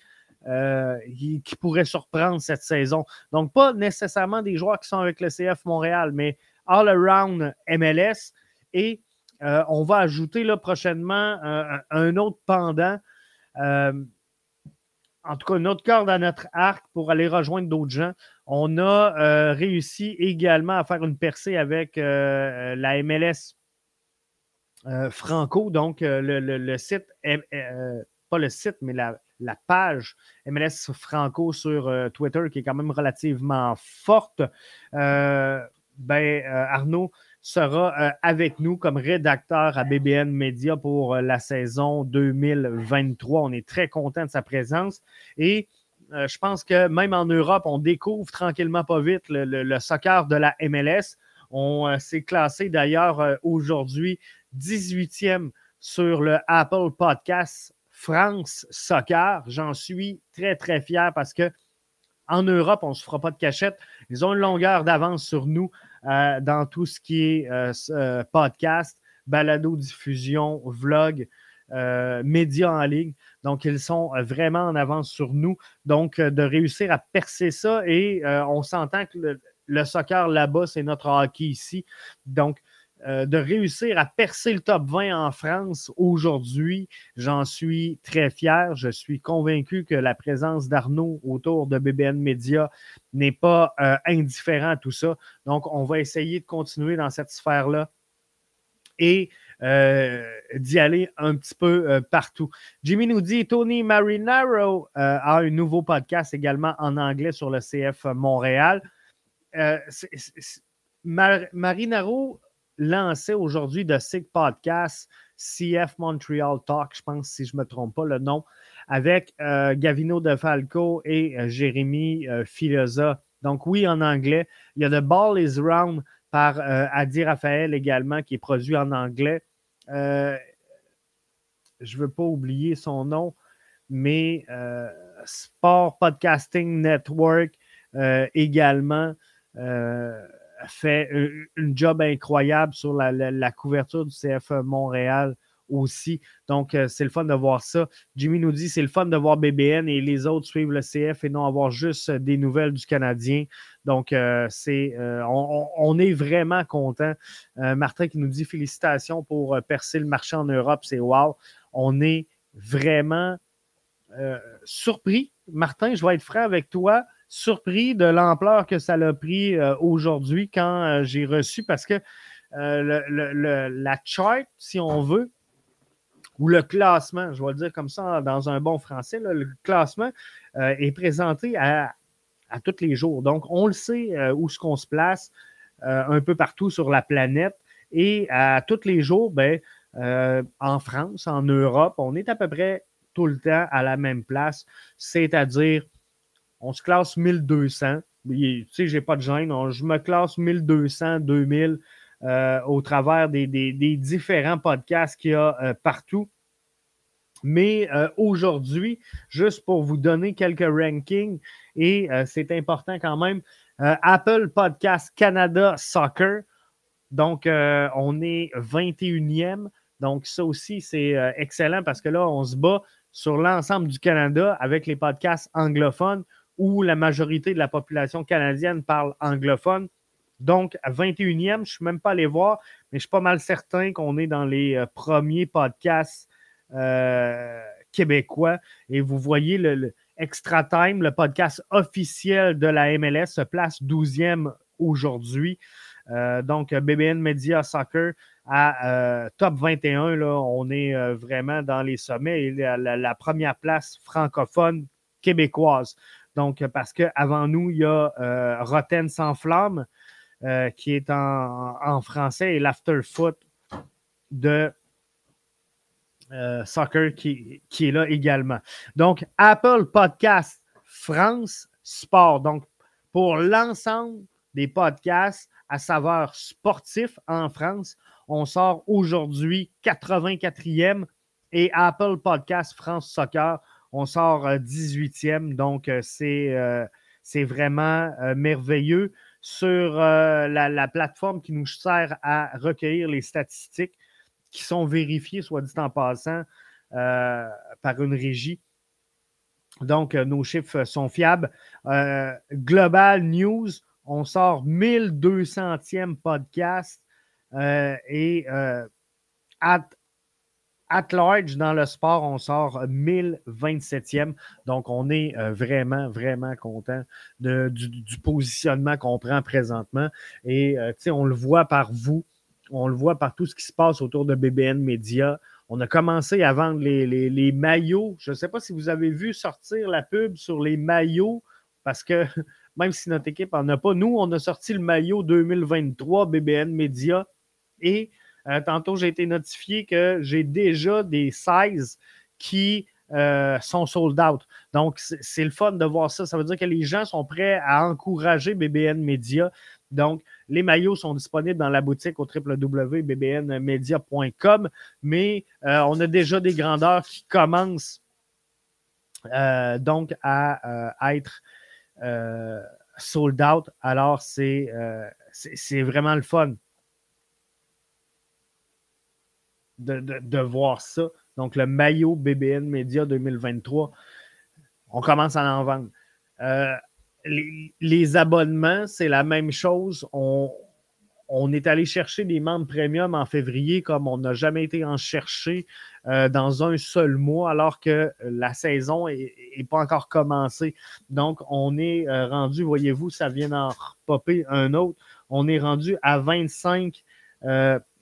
euh, qui, pourraient surprendre cette saison. Donc, pas nécessairement des joueurs qui sont avec le CF Montréal, mais all-around MLS. Et euh, on va ajouter là, prochainement un autre pendant euh, en tout cas, notre corde à notre arc pour aller rejoindre d'autres gens. On a euh, réussi également à faire une percée avec euh, la MLS Franco, donc le, site, pas le site, mais la, page MLS Franco sur Twitter qui est quand même relativement forte. ben, Arnaud, sera euh, avec nous comme rédacteur à BBN Media pour euh, la saison 2023. On est très content de sa présence et euh, je pense que même en Europe, on découvre tranquillement pas vite le, soccer de la MLS. On s'est classé d'ailleurs aujourd'hui 18e sur le Apple Podcast France Soccer. J'en suis très, très fier parce que en Europe, on ne se fera pas de cachette. Ils ont une longueur d'avance sur nous euh, dans tout ce qui est euh, euh, podcast, balado, diffusion, vlog, médias en ligne. Donc, ils sont vraiment en avance sur nous. Donc, de réussir à percer ça et on s'entend que le soccer là-bas, c'est notre hockey ici. Donc, euh, de réussir à percer le top 20 en France aujourd'hui, j'en suis très fier. Je suis convaincu que la présence d'Arnaud autour de BBN Media n'est pas euh, indifférent à tout ça. Donc, on va essayer de continuer dans cette sphère-là et euh, d'y aller un petit peu partout. Jimmy nous dit Tony Marinaro a un nouveau podcast également en anglais sur le CF Montréal. Marinaro lancé aujourd'hui de SIG Podcast, CF Montreal Talk, je pense, si je ne me trompe pas le nom, avec euh, Gavino De Falco et euh, Jérémy euh, Filosa. Donc, oui, en anglais. Il y a The Ball is Round par Adi Raphaël également, qui est produit en anglais. je ne veux pas oublier son nom, mais Sport Podcasting Network également fait une job incroyable sur la, couverture du CF Montréal aussi. Donc, euh, c'est le fun de voir ça. Jimmy nous dit c'est le fun de voir BBN et les autres suivre le CF et non avoir juste des nouvelles du Canadien. Donc, euh, c'est, euh, on, est vraiment content. Martin qui nous dit félicitations pour percer le marché en Europe. C'est wow. On est vraiment surpris. Martin, je vais être franc avec toi surpris de l'ampleur que ça a pris euh, aujourd'hui quand euh, j'ai reçu, parce que euh, la chart, si on veut, ou le classement, je vais le dire comme ça dans un bon français, le classement est présenté à, tous les jours. Donc, on le sait où ce qu'on se place un peu partout sur la planète. Et à tous les jours, ben, en France, en Europe, on est à peu près tout le temps à la même place, c'est-à-dire on se classe 1200. Tu sais, j'ai pas de gêne. je me classe 1200, 2000 euh, au travers des, différents podcasts qu'il y a euh, partout. Mais euh, aujourd'hui, juste pour vous donner quelques rankings, et c'est important quand même, Apple Podcast Canada Soccer. Donc, on est 21e. Donc, ça aussi, c'est excellent parce que là, on se bat sur l'ensemble du Canada avec les podcasts anglophones où la majorité de la population canadienne parle anglophone. Donc, à 21e, je ne suis même pas allé voir, mais je suis pas mal certain qu'on est dans les euh, premiers podcasts euh, québécois. Et vous voyez le, Extra Time, le podcast officiel de la MLS, se place 12e aujourd'hui. Euh, donc, BBN Media Soccer à top 21, là, on est vraiment dans les sommets et la première place francophone québécoise. Donc, parce qu'avant nous, il y a euh, Rotten sans flamme, euh, qui est en, français, et l'Afterfoot de euh, Soccer qui, qui, est là également. Donc, Apple Podcast France Sport. Donc, pour l'ensemble des podcasts à saveur sportif en France, on sort aujourd'hui 84e et Apple Podcast France Soccer, on sort 18e, euh, donc euh, euh, c'est vraiment merveilleux. Sur la, plateforme qui nous sert à recueillir les statistiques qui sont vérifiées, soit dit en passant, par une régie. Donc, nos chiffres sont fiables. Global News, on sort 1200e podcast et at large, dans le sport, on sort 1027e. Donc, on est euh, vraiment, vraiment content du, positionnement qu'on prend présentement. Et, euh, tu sais, on le voit par vous, on le voit par tout ce qui se passe autour de BBN Media. On a commencé à vendre les, maillots. Je ne sais pas si vous avez vu sortir la pub sur les maillots, parce que même si notre équipe n'en a pas, nous, on a sorti le maillot 2023 BBN Media. Et euh, tantôt, j'ai été notifié que j'ai déjà des 16 qui euh, sont sold out. Donc, c'est le fun de voir ça. Ça veut dire que les gens sont prêts à encourager BBN Media. Donc, les maillots sont disponibles dans la boutique au www.bbnmedia.com, mais euh, on a déjà des grandeurs qui commencent donc à être sold out. Alors, c'est vraiment le fun. De, voir ça. Donc, le maillot BBN Media 2023, on commence à en vendre. Euh, les, abonnements, c'est la même chose. On, on, est allé chercher des membres premium en février comme on n'a jamais été en chercher euh, dans un seul mois, alors que la saison n'est pas encore commencée. Donc, on est euh, rendu, voyez-vous, ça vient d'en repopper un autre. On est rendu à 25,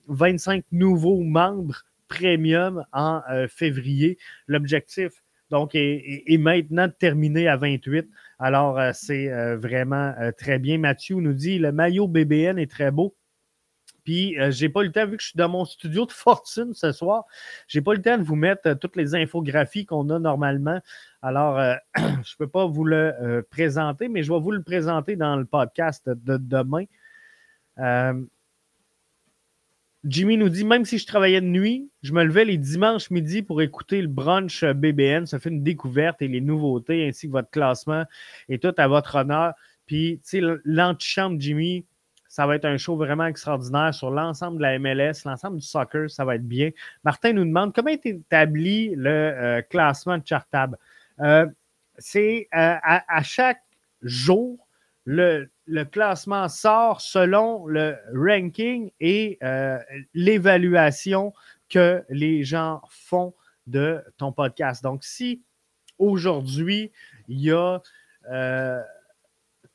25 nouveaux membres premium en février. L'objectif, donc, est, maintenant terminé à 28. Alors, euh, c'est euh, vraiment euh, très bien. Mathieu nous dit le maillot BBN est très beau. Puis, j'ai pas le temps, vu que je suis dans mon studio de fortune ce soir, j'ai pas le temps de vous mettre toutes les infographies qu'on a normalement. Alors, je ne peux pas vous le présenter, mais je vais vous le présenter dans le podcast de demain. Jimmy nous dit même si je travaillais de nuit, je me levais les dimanches midi pour écouter le brunch BBN. Ça fait une découverte et les nouveautés ainsi que votre classement et tout à votre honneur. Puis, tu sais, l'antichambre, Jimmy, ça va être un show vraiment extraordinaire sur l'ensemble de la MLS, l'ensemble du soccer, ça va être bien. Martin nous demande comment est établi le euh, classement de Chartab. Euh, c'est euh, à, chaque jour, le, classement sort selon le ranking et euh, l'évaluation que les gens font de ton podcast. Donc, si aujourd'hui, il y a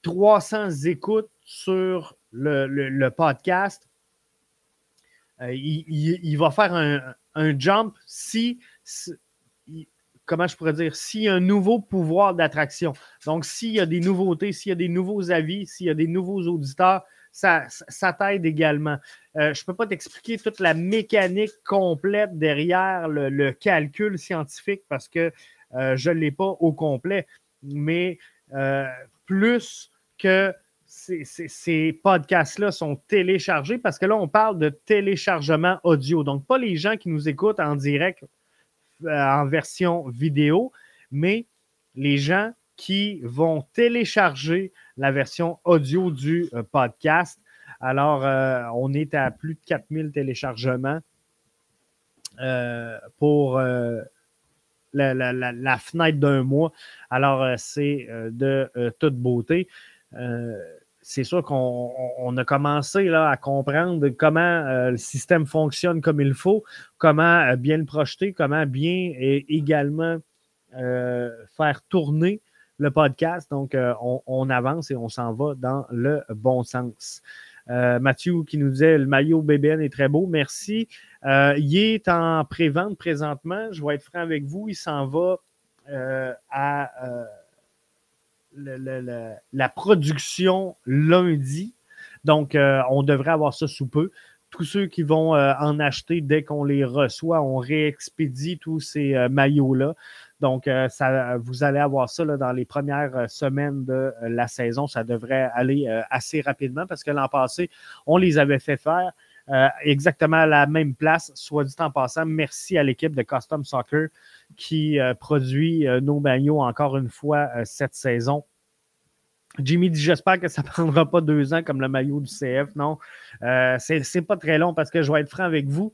300 euh, écoutes sur le, podcast, euh, il, va faire un, jump si comment je pourrais dire, s'il y a un nouveau pouvoir d'attraction. Donc, s'il y a des nouveautés, s'il y a des nouveaux avis, s'il y a des nouveaux auditeurs, ça, t'aide également. Euh, je ne peux pas t'expliquer toute la mécanique complète derrière le, calcul scientifique parce que euh, je ne l'ai pas au complet, mais euh, plus que ces, podcasts-là sont téléchargés, parce que là, on parle de téléchargement audio. Donc, pas les gens qui nous écoutent en direct en version vidéo, mais les gens qui vont télécharger la version audio du euh, podcast. Alors, euh, on est à plus de 4000 téléchargements pour la, fenêtre d'un mois. Alors, c'est de toute beauté c'est sûr qu'on a commencé là, à comprendre comment euh, le système fonctionne comme il faut, comment euh, bien le projeter, comment bien également euh, faire tourner le podcast. Donc, on, avance et on s'en va dans le bon sens. Mathieu qui nous disait le maillot BBN est très beau. Merci. il est en pré-vente présentement. Je vais être franc avec vous. Il s'en va à la production lundi. Donc, euh, on devrait avoir ça sous peu. Tous ceux qui vont euh, en acheter dès qu'on les reçoit, on réexpédie tous ces euh, maillots-là. Donc, vous allez avoir ça dans les premières semaines de la saison. Ça devrait aller assez rapidement parce que l'an passé, on les avait fait faire. Exactement à la même place, soit dit en passant. Merci à l'équipe de Custom Soccer qui produit nos maillots encore une fois cette saison. Jimmy dit J'espère que ça ne prendra pas deux ans comme le maillot du CF. Non, euh, c'est pas très long parce que je vais être franc avec vous.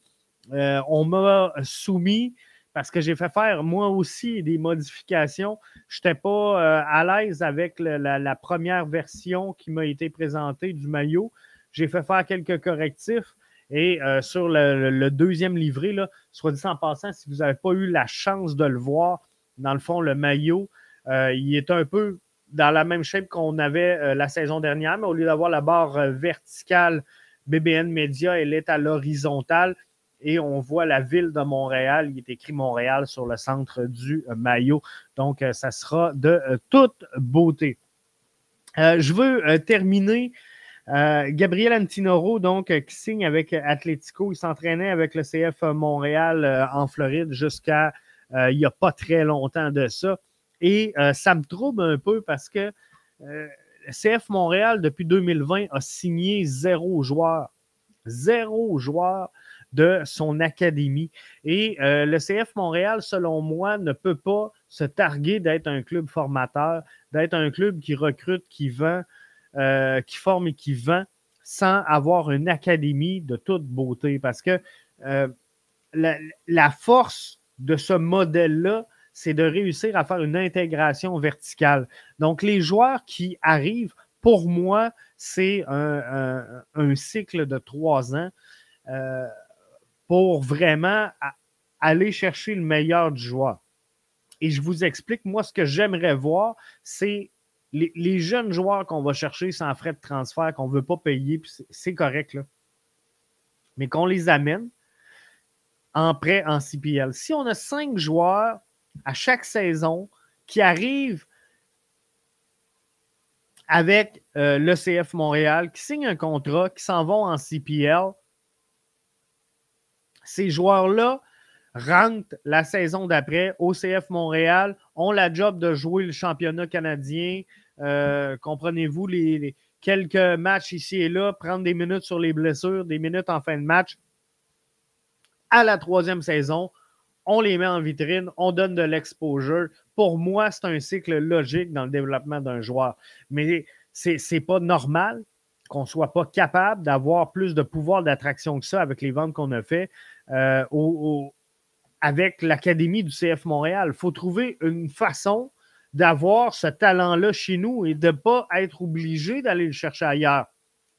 Euh, on m'a soumis parce que j'ai fait faire moi aussi des modifications. Je n'étais pas euh, à l'aise avec la, première version qui m'a été présentée du maillot. J'ai fait faire quelques correctifs. Et sur le, deuxième livret, là, soit dit en passant, si vous n'avez pas eu la chance de le voir, dans le fond, le maillot, il est un peu dans la même shape qu'on avait euh, la saison dernière, mais au lieu d'avoir la barre euh, verticale BBN Media, elle est à l'horizontale et on voit la ville de Montréal. Il est écrit Montréal sur le centre du euh, maillot. Donc, ça sera de toute beauté. je veux terminer. Gabriel Antinoro, donc, qui signe avec Atletico, il s'entraînait avec le CF Montréal en Floride jusqu'à il n'y a pas très longtemps de ça. Et euh, ça me trouble un peu parce que euh, CF Montréal, depuis 2020, a signé zéro joueur. Zéro joueur de son académie. Et euh, le CF Montréal, selon moi, ne peut pas se targuer d'être un club formateur, d'être un club qui recrute, qui vend, qui forme et qui vend sans avoir une académie de toute beauté. Parce que la, force de ce modèle-là, c'est de réussir à faire une intégration verticale. Donc, les joueurs qui arrivent, pour moi, c'est un, cycle de trois ans euh, pour vraiment aller chercher le meilleur du joueur. Et je vous explique, moi, ce que j'aimerais voir, c'est les, jeunes joueurs qu'on va chercher sans frais de transfert, qu'on ne veut pas payer, c'est correct, là. mais qu'on les amène en prêt en CPL. Si on a cinq joueurs à chaque saison qui arrivent avec euh, l'ECF Montréal, qui signent un contrat, qui s'en vont en CPL, ces joueurs-là rentrent la saison d'après au CF Montréal, ont la job de jouer le championnat canadien. Euh, comprenez-vous, les, quelques matchs ici et là, prendre des minutes sur les blessures, des minutes en fin de match. À la troisième saison, on les met en vitrine, on donne de l'exposure. Pour moi, c'est un cycle logique dans le développement d'un joueur. Mais c'est n'est pas normal qu'on ne soit pas capable d'avoir plus de pouvoir d'attraction que ça avec les ventes qu'on a fait euh, au, avec l'Académie du CF Montréal. Il faut trouver une façon d'avoir ce talent-là chez nous et de ne pas être obligé d'aller le chercher ailleurs.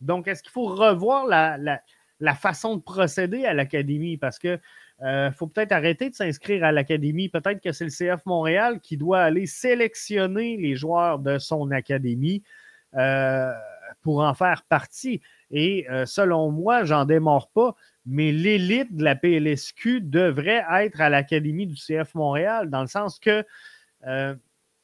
Donc, est-ce qu'il faut revoir la, façon de procéder à l'Académie? Parce qu'il euh, faut peut-être arrêter de s'inscrire à l'Académie. Peut-être que c'est le CF Montréal qui doit aller sélectionner les joueurs de son Académie euh, pour en faire partie. Et euh, selon moi, j'en démords pas, mais l'élite de la PLSQ devrait être à l'Académie du CF Montréal, dans le sens que euh,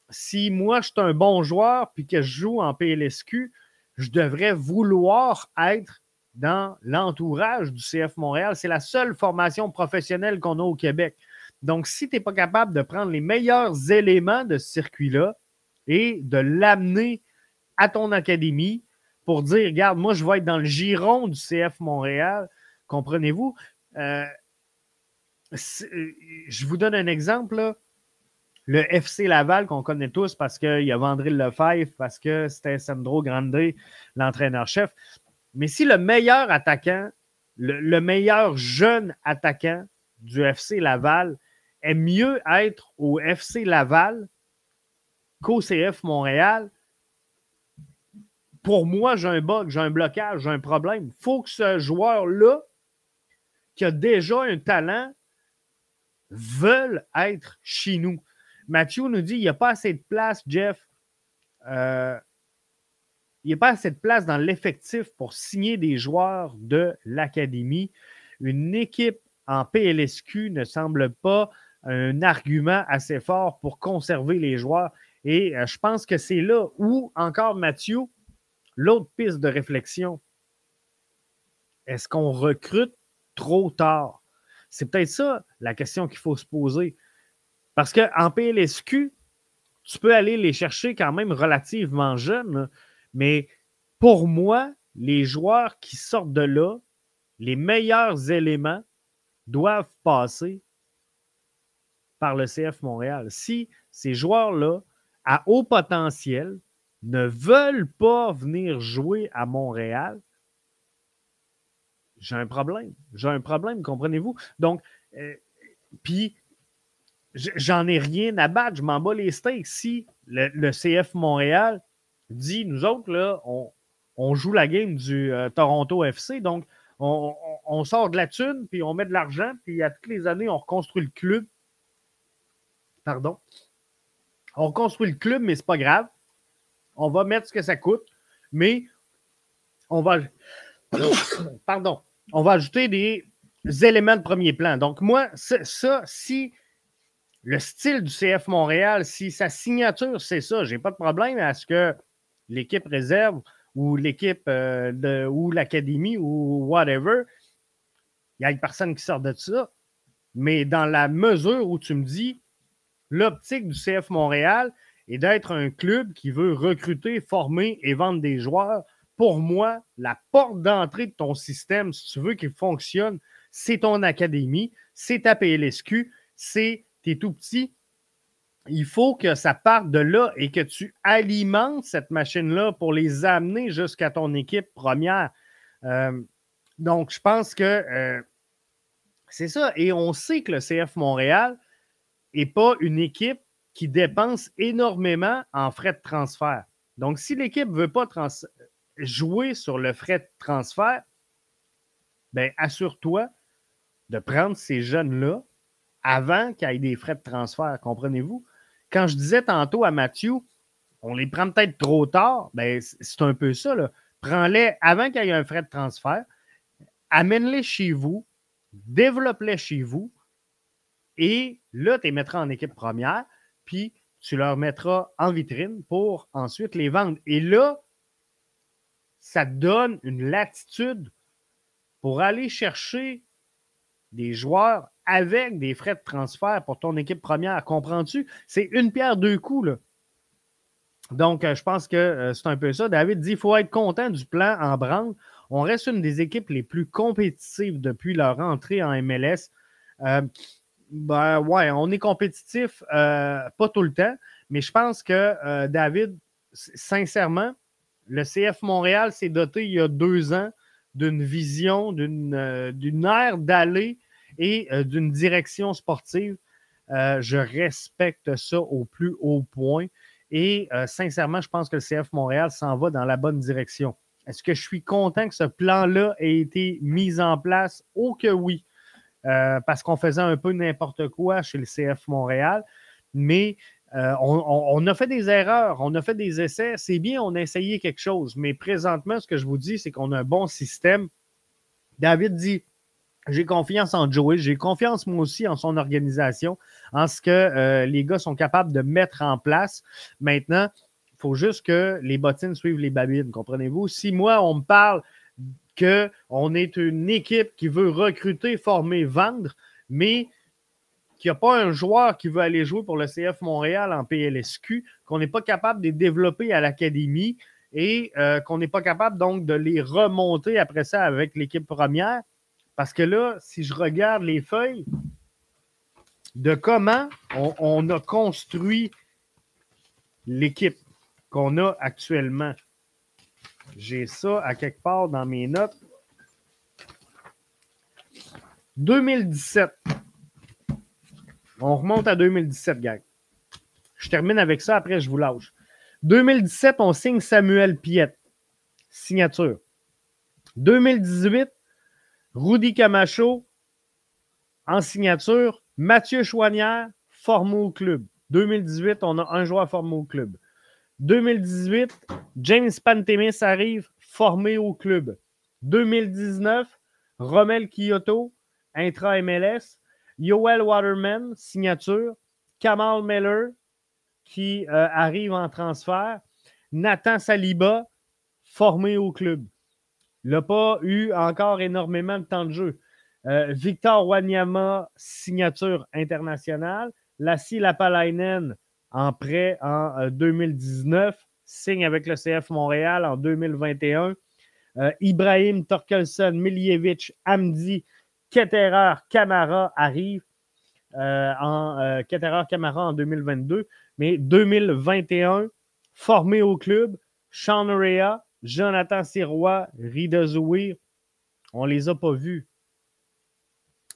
si moi je suis un bon joueur puis que je joue en PLSQ, je devrais vouloir être dans l'entourage du CF Montréal. C'est la seule formation professionnelle qu'on a au Québec. Donc, si tu n'es pas capable de prendre les meilleurs éléments de ce circuit-là et de l'amener à ton académie pour dire, regarde, moi, je vais être dans le giron du CF Montréal, Comprenez-vous? Euh, euh, je vous donne un exemple. Le FC Laval qu'on connaît tous parce qu'il y a Vandril Lefebvre, parce que c'était Sandro Grande, l'entraîneur-chef. Mais si le meilleur attaquant, le, meilleur jeune attaquant du FC Laval est mieux être au FC Laval qu'au CF Montréal, pour moi, j'ai un bug, j'ai un blocage, j'ai un problème. Il faut que ce joueur-là qui a déjà un talent veulent être chez nous. Mathieu nous dit il n'y a pas assez de place, Jeff. Euh, il n'y a pas assez de place dans l'effectif pour signer des joueurs de l'académie. Une équipe en PLSQ ne semble pas un argument assez fort pour conserver les joueurs. Et euh, je pense que c'est là où, encore Mathieu, l'autre piste de réflexion, est-ce qu'on recrute trop tard? C'est peut-être ça la question qu'il faut se poser. Parce qu'en PLSQ, tu peux aller les chercher quand même relativement jeunes, mais pour moi, les joueurs qui sortent de là, les meilleurs éléments doivent passer par le CF Montréal. Si ces joueurs-là, à haut potentiel, ne veulent pas venir jouer à Montréal, j'ai un problème. J'ai un problème, comprenez-vous? Donc, euh, puis, j'en ai rien à battre. Je m'en bats les steaks. Si le, CF Montréal dit, nous autres, là, on, joue la game du euh, Toronto FC, donc on, sort de la thune, puis on met de l'argent, puis à toutes les années, on reconstruit le club. Pardon? On reconstruit le club, mais c'est pas grave. On va mettre ce que ça coûte, mais on va. Pardon on va ajouter des éléments de premier plan. Donc, moi, ça, si le style du CF Montréal, si sa signature, c'est ça, j'ai pas de problème à ce que l'équipe réserve ou l'équipe euh, ou l'académie ou whatever, il n'y a personne qui sort de ça. Mais dans la mesure où tu me dis l'optique du CF Montréal est d'être un club qui veut recruter, former et vendre des joueurs pour moi, la porte d'entrée de ton système, si tu veux qu'il fonctionne, c'est ton académie, c'est ta PLSQ, c'est tes tout petits. Il faut que ça parte de là et que tu alimentes cette machine-là pour les amener jusqu'à ton équipe première. Euh, donc, je pense que euh, c'est ça. Et on sait que le CF Montréal n'est pas une équipe qui dépense énormément en frais de transfert. Donc, si l'équipe ne veut pas jouer sur le frais de transfert, ben, assure-toi de prendre ces jeunes-là avant qu'il y ait des frais de transfert, comprenez-vous? Quand je disais tantôt à Mathieu, on les prend peut-être trop tard, ben, c'est un peu ça. Prends-les avant qu'il y ait un frais de transfert, amène-les chez vous, développe-les chez vous, et là, tu les mettras en équipe première, puis tu leur mettras en vitrine pour ensuite les vendre. Et là, ça donne une latitude pour aller chercher des joueurs avec des frais de transfert pour ton équipe première. Comprends-tu? C'est une pierre deux coups. Là. Donc, euh, je pense que euh, c'est un peu ça. David dit qu'il faut être content du plan en branle. On reste une des équipes les plus compétitives depuis leur entrée en MLS. Euh, ben ouais, on est compétitif, pas tout le temps, mais je pense que David, sincèrement, le CF Montréal s'est doté il y a deux ans d'une vision, d'une ère d'aller et d'une direction sportive. je respecte ça au plus haut point. Et euh, sincèrement, je pense que le CF Montréal s'en va dans la bonne direction. Est-ce que je suis content que ce plan-là ait été mis en place? Oh que oui, euh, parce qu'on faisait un peu n'importe quoi chez le CF Montréal. Mais euh, on, a fait des erreurs, on a fait des essais. C'est bien, on a essayé quelque chose. Mais présentement, ce que je vous dis, c'est qu'on a un bon système. David dit j'ai confiance en Joey, j'ai confiance moi aussi en son organisation, en ce que euh, les gars sont capables de mettre en place. Maintenant, il faut juste que les bottines suivent les babines, comprenez-vous? Si moi, on me parle qu'on est une équipe qui veut recruter, former, vendre, mais qu'il n'y a pas un joueur qui veut aller jouer pour le CF Montréal en PLSQ, qu'on n'est pas capable de développer à l'académie et euh, qu'on n'est pas capable donc de les remonter après ça avec l'équipe première, parce que là, si je regarde les feuilles de comment on, a construit l'équipe qu'on a actuellement, j'ai ça à quelque part dans mes notes. 2017. On remonte à 2017, gang. Je termine avec ça, après je vous lâche. 2017, on signe Samuel Piette. Signature. 2018, Rudy Camacho en signature. Mathieu Chouanière, formé au club. 2018, on a un joueur formé au club. 2018, James Pantemis arrive, formé au club. 2019, Romel Kyoto, intra-MLS. Yoel Waterman, signature. Kamal Miller, qui euh, arrive en transfert. Nathan Saliba, formé au club. Il n'a pas eu encore énormément de temps de jeu. Euh, Victor Wanyama, signature internationale. Lassie Lapalainen, en prêt en 2019, euh, signe avec le CF Montréal en 2021. Euh, Ibrahim Torkelson, Miljevic, Amdi, Ketterer, Camara arrive en Ketterer, Camara en 2022. Mais 2021, formé au club, Sean Rea, Jonathan Sirois, Rida Zouir, on ne les a pas vus.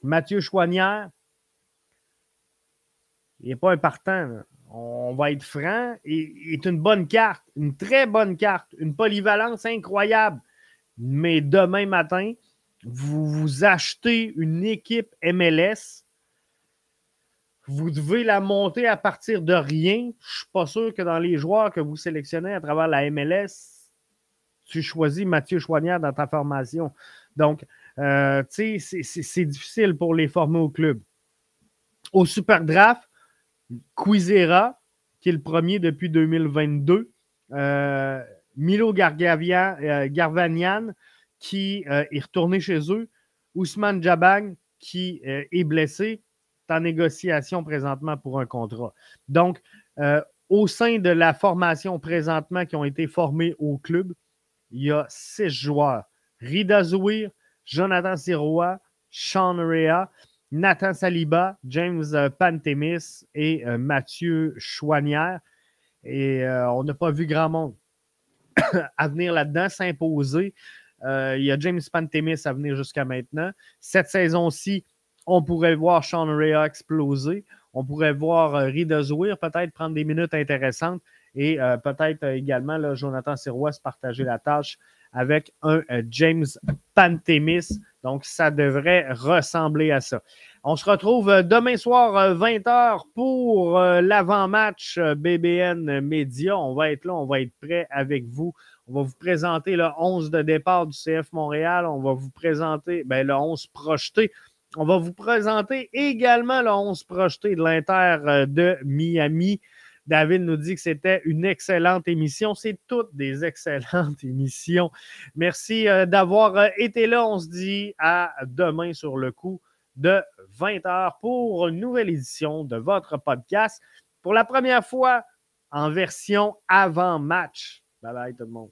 Mathieu Chouanière, il n'est pas un partant. On va être franc. Est une bonne carte, une très bonne carte, une polyvalence incroyable. Mais demain matin, vous vous achetez une équipe MLS. Vous devez la monter à partir de rien. Je ne suis pas sûr que dans les joueurs que vous sélectionnez à travers la MLS, tu choisis Mathieu Choignard dans ta formation. Donc, euh, tu sais, c'est difficile pour les former au club. Au Super Draft, Quizera, qui est le premier depuis 2022. Euh, Milo euh, Garvanian, qui est retourné chez eux. Ousmane Jabang, qui est blessé, est en négociation présentement pour un contrat. Donc, au sein de la formation présentement qui ont été formés au club, il y a six joueurs. Rida Zouir, Jonathan Sirois, Sean Rea, Nathan Saliba, James euh, Pantemis et euh, Mathieu Chouanière. Et euh, on n'a pas vu grand monde à venir là-dedans s'imposer. il y a James Pantemis à venir jusqu'à maintenant. Cette saison-ci, on pourrait voir Sean Rea exploser. On pourrait voir Rida Zouir peut-être prendre des minutes intéressantes et peut-être également Jonathan Sirois partager la tâche avec un James Pantemis. Donc, ça devrait ressembler à ça. On se retrouve euh, demain soir, 20h, euh, pour euh, l'avant-match BBN Média. On va être là, on va être prêt avec vous. On va vous présenter le 11 de départ du CF Montréal. On va vous présenter ben, le 11 projeté. On va vous présenter également le 11 projeté de l'Inter de Miami. David nous dit que c'était une excellente émission. C'est toutes des excellentes émissions. Merci d'avoir été là. On se dit à demain sur le coup de 20h pour une nouvelle édition de votre podcast. Pour la première fois en version avant-match. Bye bye tout le monde.